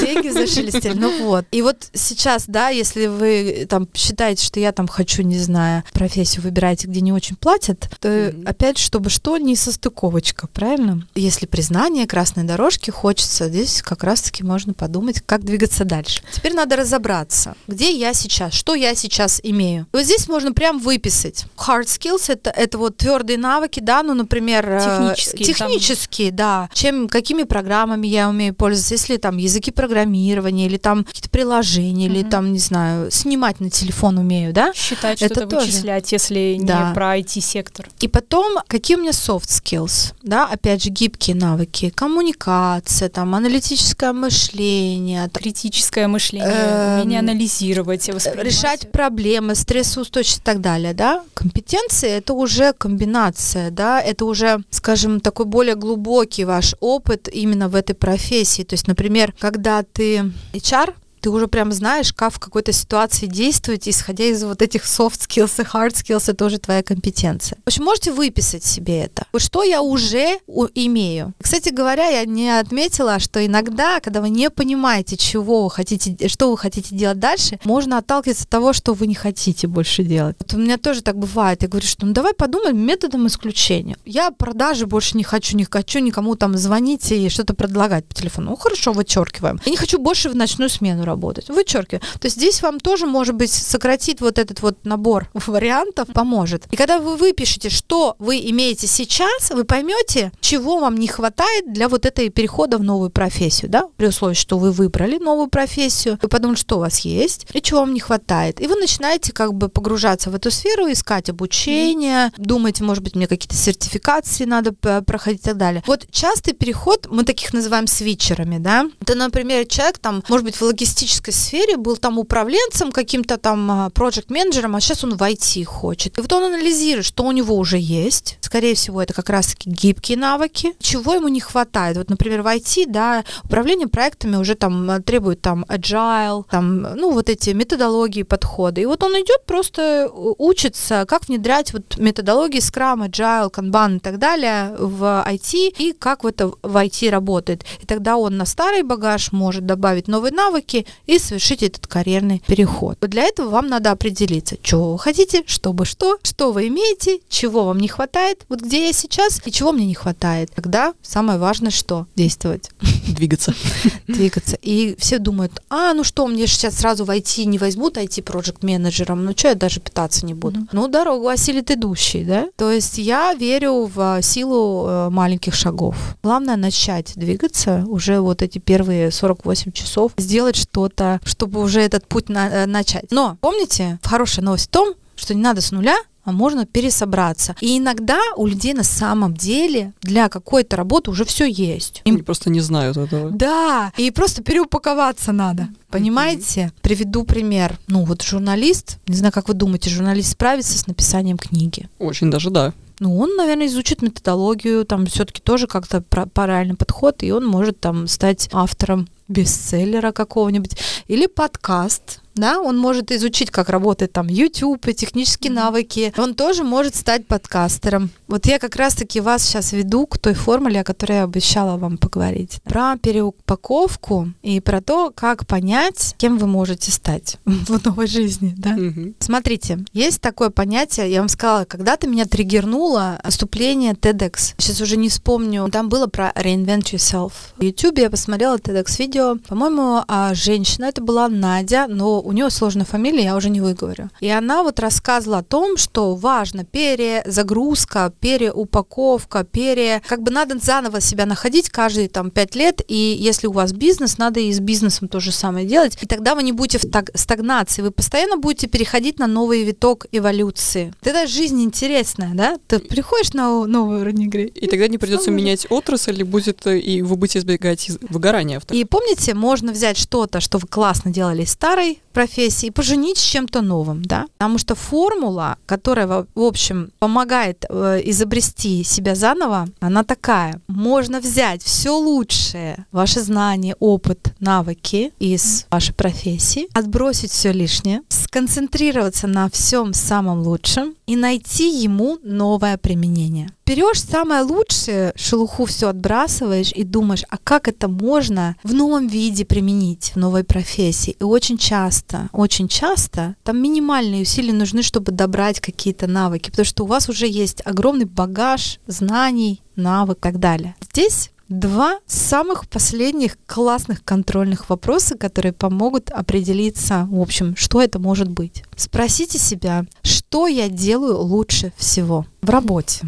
Деньги зашелестели. Ну вот. И вот сейчас, да, если вы там считаете, что я там хочу, не знаю, профессию выбираете, где не очень платят, то опять, чтобы что, не состыковочка, правильно? Если признание красной дорожки хочется, здесь как раз-таки можно подумать, как двигаться дальше. Теперь надо разобраться, где я сейчас, что я сейчас имею. Вот здесь можно прям выписать. Hard skills это, это вот твердые навыки, да, ну, например, э, Технические, там. технические, да. Чем, какими программами я умею пользоваться, если там языки программирования, или там какие-то приложения, или Мгм. там, не знаю, снимать на телефон умею, да? Считать, Это что-то тоже. вычислять, если Да. не про IT-сектор. И потом, какие у меня soft skills, да, опять же, гибкие навыки, коммуникация, там, аналитическое мышление, Критическое мышление, Эм, умение анализировать, решать проблемы, стрессоустойчивость и так далее, да. Компетенции — это уже комбинация, да, это уже, скажем, такой более глубокий ваш опыт именно в этой профессии. То есть, например, когда ты HR, ты уже прям знаешь, как в какой-то ситуации действовать, исходя из вот этих soft skills и hard skills, это уже твоя компетенция. В общем, можете выписать себе это. Что я уже имею. Кстати говоря, я не отметила, что иногда, когда вы не понимаете, чего вы хотите, что вы хотите делать дальше, можно отталкиваться от того, что вы не хотите больше делать. Вот у меня тоже так бывает. Я говорю, что ну давай подумаем методом исключения. Я продажи больше не хочу, не хочу никому там звонить и что-то предлагать по телефону. Ну хорошо, вычеркиваем. Я не хочу больше в ночную смену работать. Вычеркиваю. То есть здесь вам тоже, может быть, сократить вот этот вот набор вариантов поможет. И когда вы выпишете, что вы имеете сейчас, вы поймете, чего вам не хватает для вот этой перехода в новую профессию, да, при условии, что вы выбрали новую профессию, вы подумали, что у вас есть и чего вам не хватает. И вы начинаете как бы погружаться в эту сферу, искать обучение, mm. думаете, может быть, мне какие-то сертификации надо проходить и так далее. Вот частый переход, мы таких называем свитчерами, да, это, например, человек там, может быть, в логистической сфере был там управленцем, каким-то там проект-менеджером, а сейчас он в IT хочет. И вот он анализирует, что у него уже есть. Скорее всего, это как раз-таки гибкие навыки. Чего ему не хватает? Вот, например, в IT, да, управление проектами уже там требует там agile, там, ну, вот эти методологии, подходы. И вот он идет просто учится, как внедрять вот методологии Scrum, Agile, Kanban и так далее в IT, и как это в IT работает. И тогда он на старый багаж может добавить новые навыки и совершить этот карьерный переход. Для этого вам надо определиться, чего вы хотите, чтобы что, что вы имеете, чего вам не хватает, вот где я сейчас и чего мне не хватает. Тогда самое важное что? Действовать. Двигаться. Двигаться. И все думают, а, ну что, мне сейчас сразу войти не возьмут IT-проект менеджером, ну что я даже питаться не буду. Mm-hmm. Ну, дорогу осилит идущий, да? То есть я верю в силу э, маленьких шагов. Главное начать двигаться уже вот эти первые 48 часов, сделать что-то, чтобы уже этот путь на- э, начать. Но помните, хорошая новость в том, что не надо с нуля, а можно пересобраться. И иногда у людей на самом деле для какой-то работы уже все есть. Им Они просто не знают этого. Да, и просто переупаковаться надо. Понимаете? Mm-hmm. Приведу пример. Ну вот журналист, не знаю, как вы думаете, журналист справится с написанием книги? Очень даже да. Ну, он, наверное, изучит методологию, там все-таки тоже как-то правильный подход, и он может там стать автором бестселлера какого-нибудь или подкаст да, он может изучить, как работает там YouTube и технические навыки. Он тоже может стать подкастером. Вот я как раз-таки вас сейчас веду к той формуле, о которой я обещала вам поговорить. Про переупаковку и про то, как понять, кем вы можете стать в новой жизни, да. Угу. Смотрите, есть такое понятие, я вам сказала, когда-то меня триггернуло выступление TEDx. Сейчас уже не вспомню, там было про Reinvent Yourself. В YouTube я посмотрела TEDx видео, по-моему, а женщина, это была Надя, но у нее сложная фамилия, я уже не выговорю. И она вот рассказывала о том, что важно перезагрузка, переупаковка, пере... Как бы надо заново себя находить каждые там пять лет, и если у вас бизнес, надо и с бизнесом то же самое делать. И тогда вы не будете в стагнации, вы постоянно будете переходить на новый виток эволюции. Тогда жизнь интересная, да? Ты приходишь на новый уровень игры. И тогда не придется менять отрасль, и будет, э, и вы будете избегать выгорания. И помните, можно взять что-то, что вы классно делали старой профессии, поженить с чем-то новым, да, потому что формула, которая, в общем, помогает э, изобрести себя заново, она такая. Можно взять все лучшее, ваши знания, опыт, навыки из вашей профессии, отбросить все лишнее, сконцентрироваться на всем самом лучшем и найти ему новое применение берешь самое лучшее, шелуху все отбрасываешь и думаешь, а как это можно в новом виде применить, в новой профессии. И очень часто, очень часто там минимальные усилия нужны, чтобы добрать какие-то навыки, потому что у вас уже есть огромный багаж знаний, навык и так далее. Здесь два самых последних классных контрольных вопроса, которые помогут определиться, в общем, что это может быть. Спросите себя, что я делаю лучше всего в работе.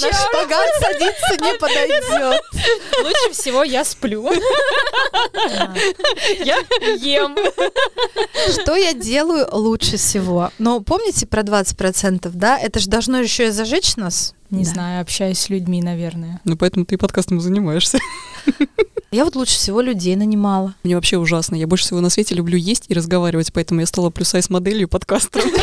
На шпагат садиться не подойдет. Лучше всего я сплю. Я ем. Что я делаю лучше всего? Но помните про 20%, да? Это же должно еще и зажечь нас. Не да. знаю, общаюсь с людьми, наверное. Ну, поэтому ты подкастом занимаешься. Я вот лучше всего людей нанимала. Мне вообще ужасно. Я больше всего на свете люблю есть и разговаривать, поэтому я стала плюс-сайз моделью подкастером.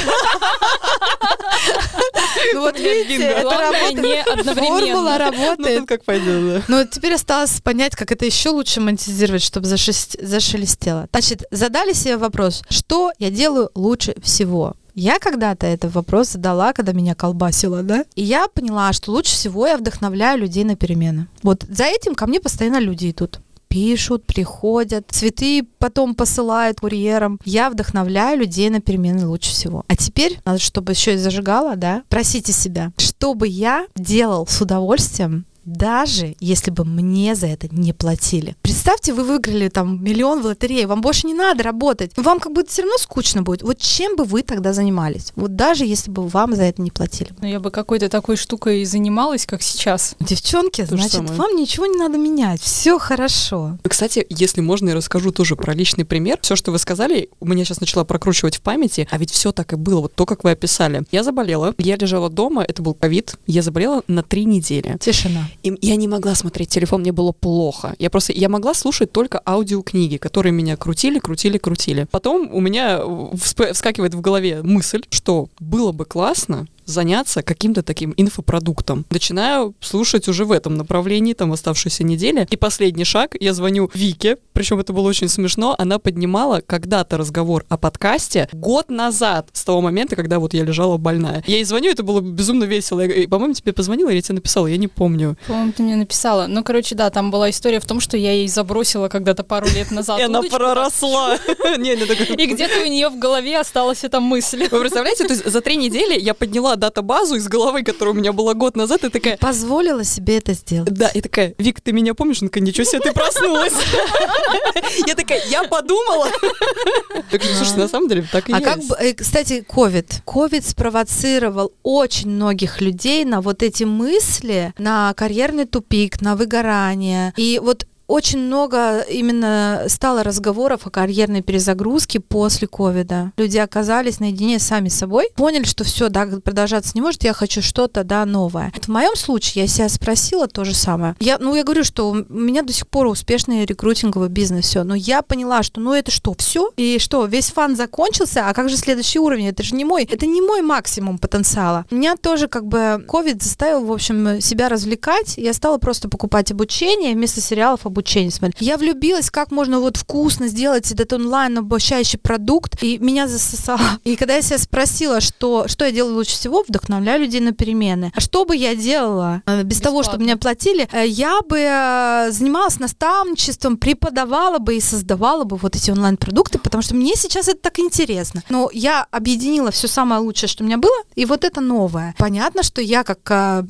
Ну вот видите, это работает. Формула работает. Ну как пойдет, да. Ну теперь осталось понять, как это еще лучше монетизировать, чтобы зашелестело. Значит, задали себе вопрос, что я делаю лучше всего? Я когда-то этот вопрос задала, когда меня колбасило, да? И я поняла, что лучше всего я вдохновляю людей на перемены. Вот за этим ко мне постоянно люди идут пишут, приходят, цветы потом посылают курьером. Я вдохновляю людей на перемены лучше всего. А теперь, надо, чтобы еще и зажигала, да, просите себя, что бы я делал с удовольствием даже если бы мне за это не платили. Представьте, вы выиграли там миллион в лотерее, вам больше не надо работать, вам как бы все равно скучно будет. Вот чем бы вы тогда занимались? Вот даже если бы вам за это не платили. Ну, я бы какой-то такой штукой занималась, как сейчас. Девчонки, То значит, вам ничего не надо менять, все хорошо. Кстати, если можно, я расскажу тоже про личный пример. Все, что вы сказали, у меня сейчас начала прокручивать в памяти, а ведь все так и было, вот то, как вы описали. Я заболела, я лежала дома, это был ковид, я заболела на три недели. Тишина. И я не могла смотреть телефон, мне было плохо. Я просто, я могла слушать только аудиокниги, которые меня крутили, крутили, крутили. Потом у меня вскакивает в голове мысль, что было бы классно заняться каким-то таким инфопродуктом. Начинаю слушать уже в этом направлении, там, оставшуюся неделю. И последний шаг, я звоню Вике, причем это было очень смешно, она поднимала когда-то разговор о подкасте год назад, с того момента, когда вот я лежала больная. Я ей звоню, это было безумно весело. Я, по-моему, тебе позвонила или я тебе написала, я не помню. По-моему, ты мне написала. Ну, короче, да, там была история в том, что я ей забросила когда-то пару лет назад И она проросла. И где-то у нее в голове осталась эта мысль. Вы представляете, то есть за три недели я подняла датабазу из головы, которая у меня была год назад, и такая, Позволила себе это сделать. Да, и такая, Вик, ты меня помнишь? Она такая, ничего себе, ты проснулась. Я такая, я подумала. Так, слушай, на самом деле так и А как есть. бы, э, кстати, ковид. Ковид спровоцировал очень многих людей на вот эти мысли, на карьерный тупик, на выгорание. И вот очень много именно стало разговоров о карьерной перезагрузке после ковида. Люди оказались наедине сами с собой, поняли, что все, да, продолжаться не может, я хочу что-то, да, новое. Вот в моем случае я себя спросила то же самое. Я, ну, я говорю, что у меня до сих пор успешный рекрутинговый бизнес, все, но я поняла, что, ну, это что, все? И что, весь фан закончился, а как же следующий уровень? Это же не мой, это не мой максимум потенциала. Меня тоже как бы ковид заставил, в общем, себя развлекать. Я стала просто покупать обучение вместо сериалов обучение смотреть. Я влюбилась, как можно вот вкусно сделать этот онлайн обучающий продукт, и меня засосало. И когда я себя спросила, что, что я делаю лучше всего, вдохновляю людей на перемены. А что бы я делала э, без того, чтобы Бесплатно. меня платили, э, я бы э, занималась наставничеством, преподавала бы и создавала бы вот эти онлайн-продукты, потому что мне сейчас это так интересно. Но я объединила все самое лучшее, что у меня было, и вот это новое. Понятно, что я как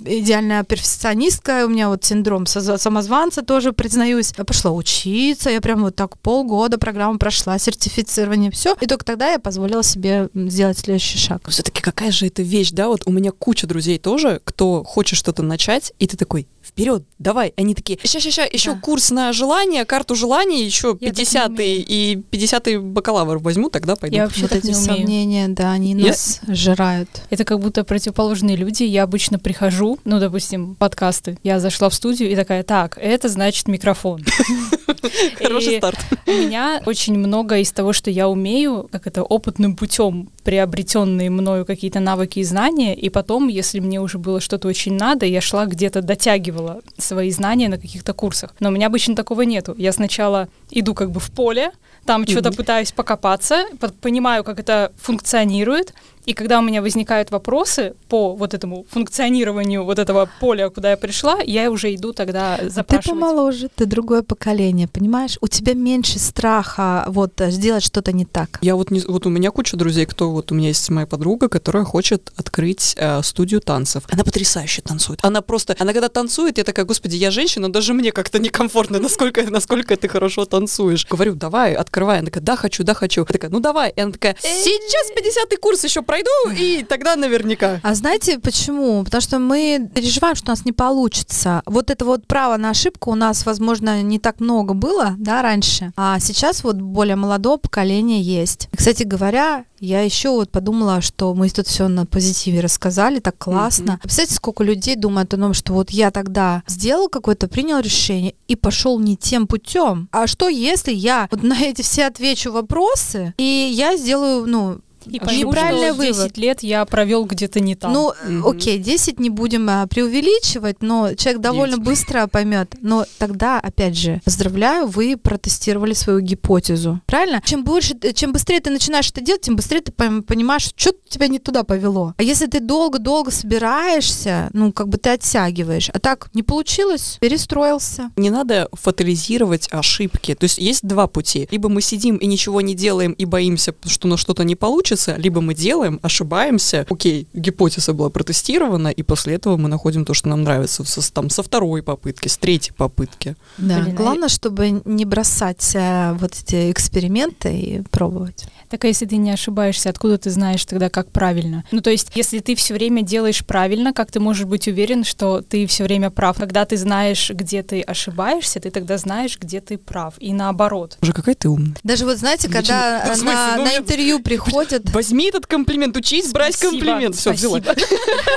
идеальная перфекционистка, у меня вот синдром самозванца тоже, признаюсь, я пошла учиться, я прям вот так полгода программу прошла, сертифицирование, все. И только тогда я позволила себе сделать следующий шаг. Все-таки какая же это вещь, да? Вот у меня куча друзей тоже, кто хочет что-то начать, и ты такой, вперед, давай. Они такие, ща, ща, ща, еще Да. курс на желание, карту желаний, еще Я так не 50 умею. и 50 бакалавр возьму, тогда пойду. Я вообще вот так эти не умею. сомнения, да, они Я- нас сжирают. Это как будто противоположные люди. Я обычно прихожу, ну, допустим, подкасты. Я зашла в студию и такая, так, это значит микрофон. Хороший И старт. У меня очень много из того, что я умею, как это опытным путем приобретенные мною какие-то навыки и знания, и потом, если мне уже было что-то очень надо, я шла где-то дотягивала свои знания на каких-то курсах. Но у меня обычно такого нету. Я сначала иду как бы в поле, там что-то пытаюсь покопаться, по- понимаю, как это функционирует, и когда у меня возникают вопросы по вот этому функционированию вот этого поля, куда я пришла, я уже иду тогда Ты запрашивать. помоложе, ты другое поколение, понимаешь? У тебя меньше страха вот э, сделать что-то не так. Я вот, не, вот у меня куча друзей, кто вот у меня есть моя подруга, которая хочет открыть э, студию танцев. Она потрясающе танцует. Она просто, она когда танцует, я такая, господи, я женщина, даже мне как-то некомфортно, насколько, насколько ты хорошо танцуешь. Говорю, давай, открывай. Она такая, да, хочу, да, хочу. Я такая, ну давай. И она такая, сейчас 50 курс еще пройду, и тогда наверняка. А знаете почему? Потому что мы переживаем, что у нас не получится. Вот это вот право на ошибку у нас, возможно, не так много было, да, раньше. А сейчас вот более молодое поколение есть. Кстати говоря, я еще вот подумала, что мы тут все на позитиве рассказали, так классно. Мгм. Представляете, сколько людей думают о том, что вот я тогда сделал какое-то, принял решение и пошел не тем путем. А что если я вот на эти все отвечу вопросы, и я сделаю, ну, И пойму, неправильный что 10 вывод. лет я провел где-то не там. Ну, Мгм. окей, 10 не будем а, преувеличивать, но человек довольно Девять. быстро поймет. Но тогда, опять же, поздравляю, вы протестировали свою гипотезу. Правильно? Чем больше, ты- чем быстрее ты начинаешь это делать, тем быстрее ты понимаешь, что тебя не туда повело. А если ты долго-долго собираешься, ну, как бы ты оттягиваешь. А так, не получилось, перестроился. Не надо фатализировать ошибки. То есть есть два пути. Либо мы сидим и ничего не делаем и боимся, что у нас что-то не получится, получится, либо мы делаем, ошибаемся, окей, гипотеза была протестирована, и после этого мы находим то, что нам нравится, со, там, со второй попытки, с третьей попытки. Да, Блин, а главное, чтобы не бросать э, вот эти эксперименты и пробовать. Так а если ты не ошибаешься, откуда ты знаешь тогда, как правильно? Ну, то есть, если ты все время делаешь правильно, как ты можешь быть уверен, что ты все время прав? Когда ты знаешь, где ты ошибаешься, ты тогда знаешь, где ты прав. И наоборот. Уже какая ты умная. Даже вот знаете, когда да, смысле, на, ну, на интервью приходят... Возьми этот комплимент, учись брать Спасибо. комплимент. Все, взяла.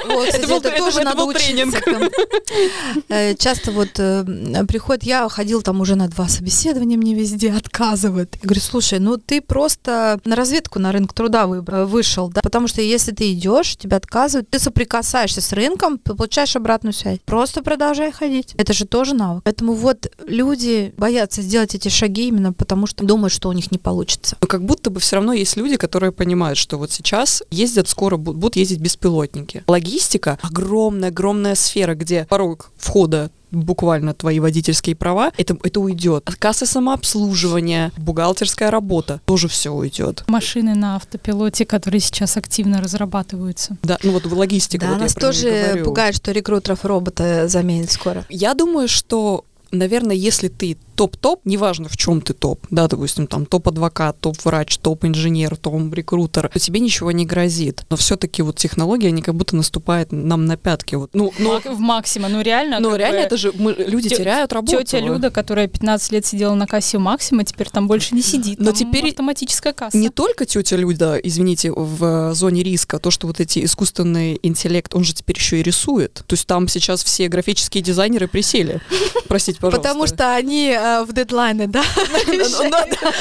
Вот, это, был, это, тоже это надо был тренинг. Э, часто вот э, приходит, я ходил там уже на два собеседования, мне везде отказывают. Я говорю, слушай, ну ты просто на разведку на рынок труда вышел, да, потому что если ты идешь, тебя отказывают, ты соприкасаешься с рынком, ты получаешь обратную связь. Просто продолжай ходить. Это же тоже навык. Поэтому вот люди боятся сделать эти шаги именно потому, что думают, что у них не получится. Но как будто бы все равно есть люди, которые понимают, что вот сейчас ездят скоро, будут ездить беспилотники. Логистика — огромная-огромная сфера, где порог входа буквально твои водительские права, это, это уйдет. Кассы самообслуживания, бухгалтерская работа, тоже все уйдет. Машины на автопилоте, которые сейчас активно разрабатываются. Да, ну вот логистика. Да, вот нас тоже пугает, что рекрутеров робота заменит скоро. Я думаю, что наверное, если ты топ-топ, неважно в чем ты топ, да, допустим, там топ-адвокат, топ-врач, топ-инженер, топ-рекрутер, то тебе ничего не грозит. Но все-таки вот технологии, они как будто наступают нам на пятки. Вот. Ну, ну, в Максима, ну реально. Ну реально, бы, это же мы, люди теряют работу. Тетя Люда, которая 15 лет сидела на кассе у Максима, теперь там больше не сидит. Но теперь автоматическая касса. Не только тетя Люда, извините, в зоне риска, то, что вот эти искусственный интеллект, он же теперь еще и рисует. То есть там сейчас все графические дизайнеры присели. Простите, пожалуйста. Потому что они э, в дедлайны, да,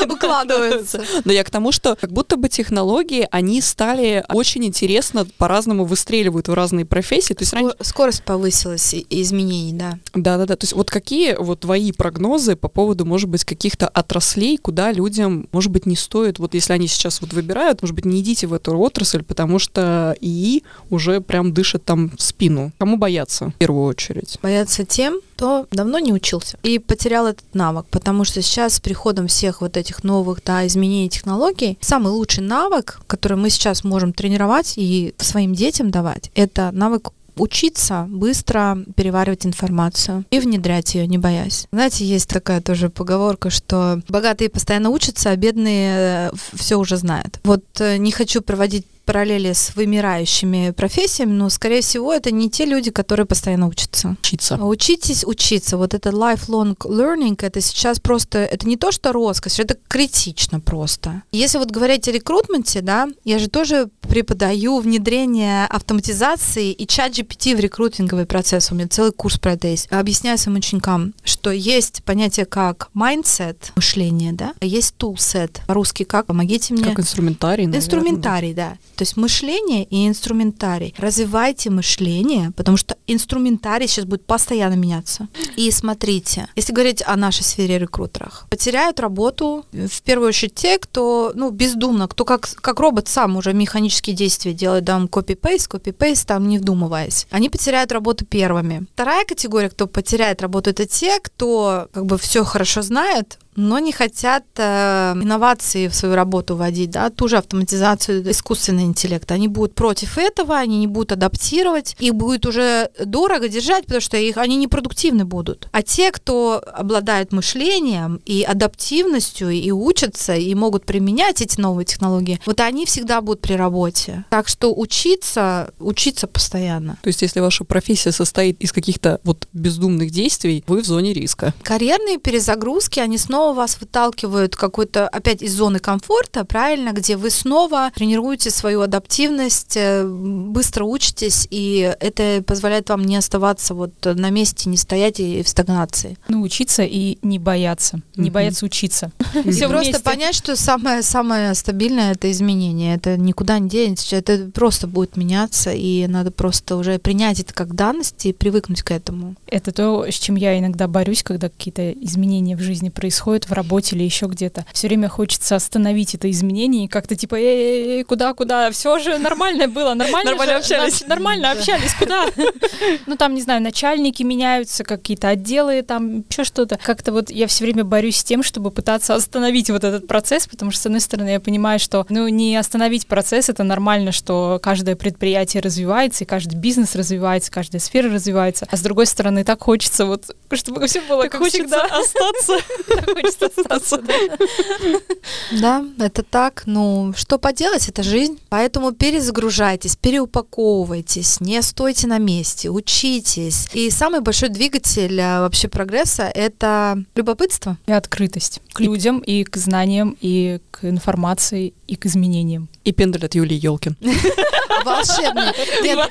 укладываются. Но я к тому, что как будто бы технологии, они стали очень интересно по-разному выстреливают в разные профессии. То есть Скорость повысилась изменений, да. Да-да-да. То есть вот какие вот твои прогнозы по поводу, может быть, каких-то отраслей, куда людям, может быть, не стоит, вот если они сейчас вот выбирают, может быть, не идите в эту отрасль, потому что ИИ уже прям дышит там в спину. Кому бояться в первую очередь? Бояться тем, кто давно не учился и потерял этот навык, потому что сейчас с приходом всех вот этих новых да, изменений технологий, самый лучший навык, который мы сейчас можем тренировать и своим детям давать, это навык учиться быстро переваривать информацию и внедрять ее, не боясь. Знаете, есть такая тоже поговорка, что богатые постоянно учатся, а бедные э, все уже знают. Вот э, не хочу проводить параллели с вымирающими профессиями, но, скорее всего, это не те люди, которые постоянно учатся. Учиться. Учитесь учиться. Вот это lifelong learning, это сейчас просто, это не то, что роскошь, это критично просто. Если вот говорить о рекрутменте, да, я же тоже преподаю внедрение автоматизации и чат GPT в рекрутинговый процесс. У меня целый курс про это есть. Объясняю своим ученикам, что есть понятие как mindset, мышление, да, а есть toolset. По-русски как? Помогите мне. Как инструментарий, наверное. Инструментарий, да. То есть мышление и инструментарий. Развивайте мышление, потому что инструментарий сейчас будет постоянно меняться. И смотрите, если говорить о нашей сфере рекрутерах, потеряют работу в первую очередь те, кто, ну, бездумно, кто как, как робот сам уже механические действия делает, там, копи-пейст, копи-пейст, там, не вдумываясь. Они потеряют работу первыми. Вторая категория, кто потеряет работу, это те, кто как бы все хорошо знает, но не хотят э, инновации в свою работу вводить, да, ту же автоматизацию, искусственный интеллект. Они будут против этого, они не будут адаптировать, их будет уже дорого держать, потому что их, они непродуктивны будут. А те, кто обладает мышлением и адаптивностью, и учатся, и могут применять эти новые технологии, вот они всегда будут при работе. Так что учиться, учиться постоянно. То есть если ваша профессия состоит из каких-то вот бездумных действий, вы в зоне риска. Карьерные перезагрузки, они снова снова вас выталкивают какой-то опять из зоны комфорта, правильно, где вы снова тренируете свою адаптивность, э, быстро учитесь, и это позволяет вам не оставаться вот на месте, не стоять и в стагнации. Ну, учиться и не бояться, не бояться учиться. Все просто понять, что самое самое стабильное это изменение, это никуда не денется, это просто будет меняться, и надо просто уже принять это как данность и привыкнуть к этому. Это то, с чем я иногда борюсь, когда какие-то изменения в жизни происходят происходит в работе или еще где-то. Все время хочется остановить это изменение и как-то типа, эй, куда, куда? Все же нормально было, нормально, нормально общались. нормально общались, куда? Ну там, не знаю, начальники меняются, какие-то отделы, там еще что-то. Как-то вот я все время борюсь с тем, чтобы пытаться остановить вот этот процесс, потому что, с одной стороны, я понимаю, что, ну, не остановить процесс, это нормально, что каждое предприятие развивается, и каждый бизнес развивается, каждая сфера развивается. А с другой стороны, так хочется вот, чтобы все было Так как хочется всегда. остаться. Так хочется остаться, да. Да, это так. Ну, что поделать, это жизнь. Поэтому перезагружайтесь, переупаковывайтесь, не стойте на месте, учитесь. И самый большой двигатель а, вообще прогресса — это любопытство. И открытость к людям, и к знаниям, и к информации, и к изменениям. И пендель от Юлии Елкин. Волшебный. Нет,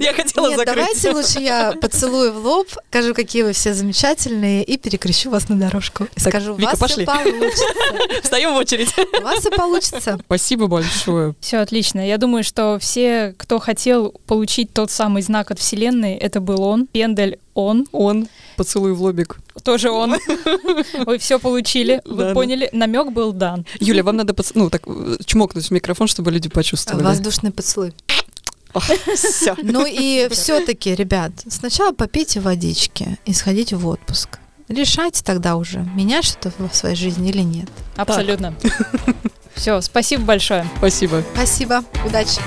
Я хотела закрыть. давайте лучше я поцелую в лоб, скажу, какие вы все замечательные, и перекрещу вас на дорожку. И Так, скажу, у вас пошли. все получится. Встаем в очередь. У вас все получится. Спасибо большое. Все отлично. Я думаю, что все, кто хотел получить тот самый знак от Вселенной, это был он. Пендель он. Он. Поцелуй в лобик. Тоже он. Вы все получили. Вы да. поняли. Намек был дан. Юля, вам надо поц- ну, так, чмокнуть в микрофон, чтобы люди почувствовали. Воздушный поцелуй. Все. Ну и все-таки, ребят, сначала попейте водички и сходите в отпуск. Решайте тогда уже, менять что-то в своей жизни или нет. Абсолютно. Все, спасибо большое. Спасибо. Спасибо, удачи.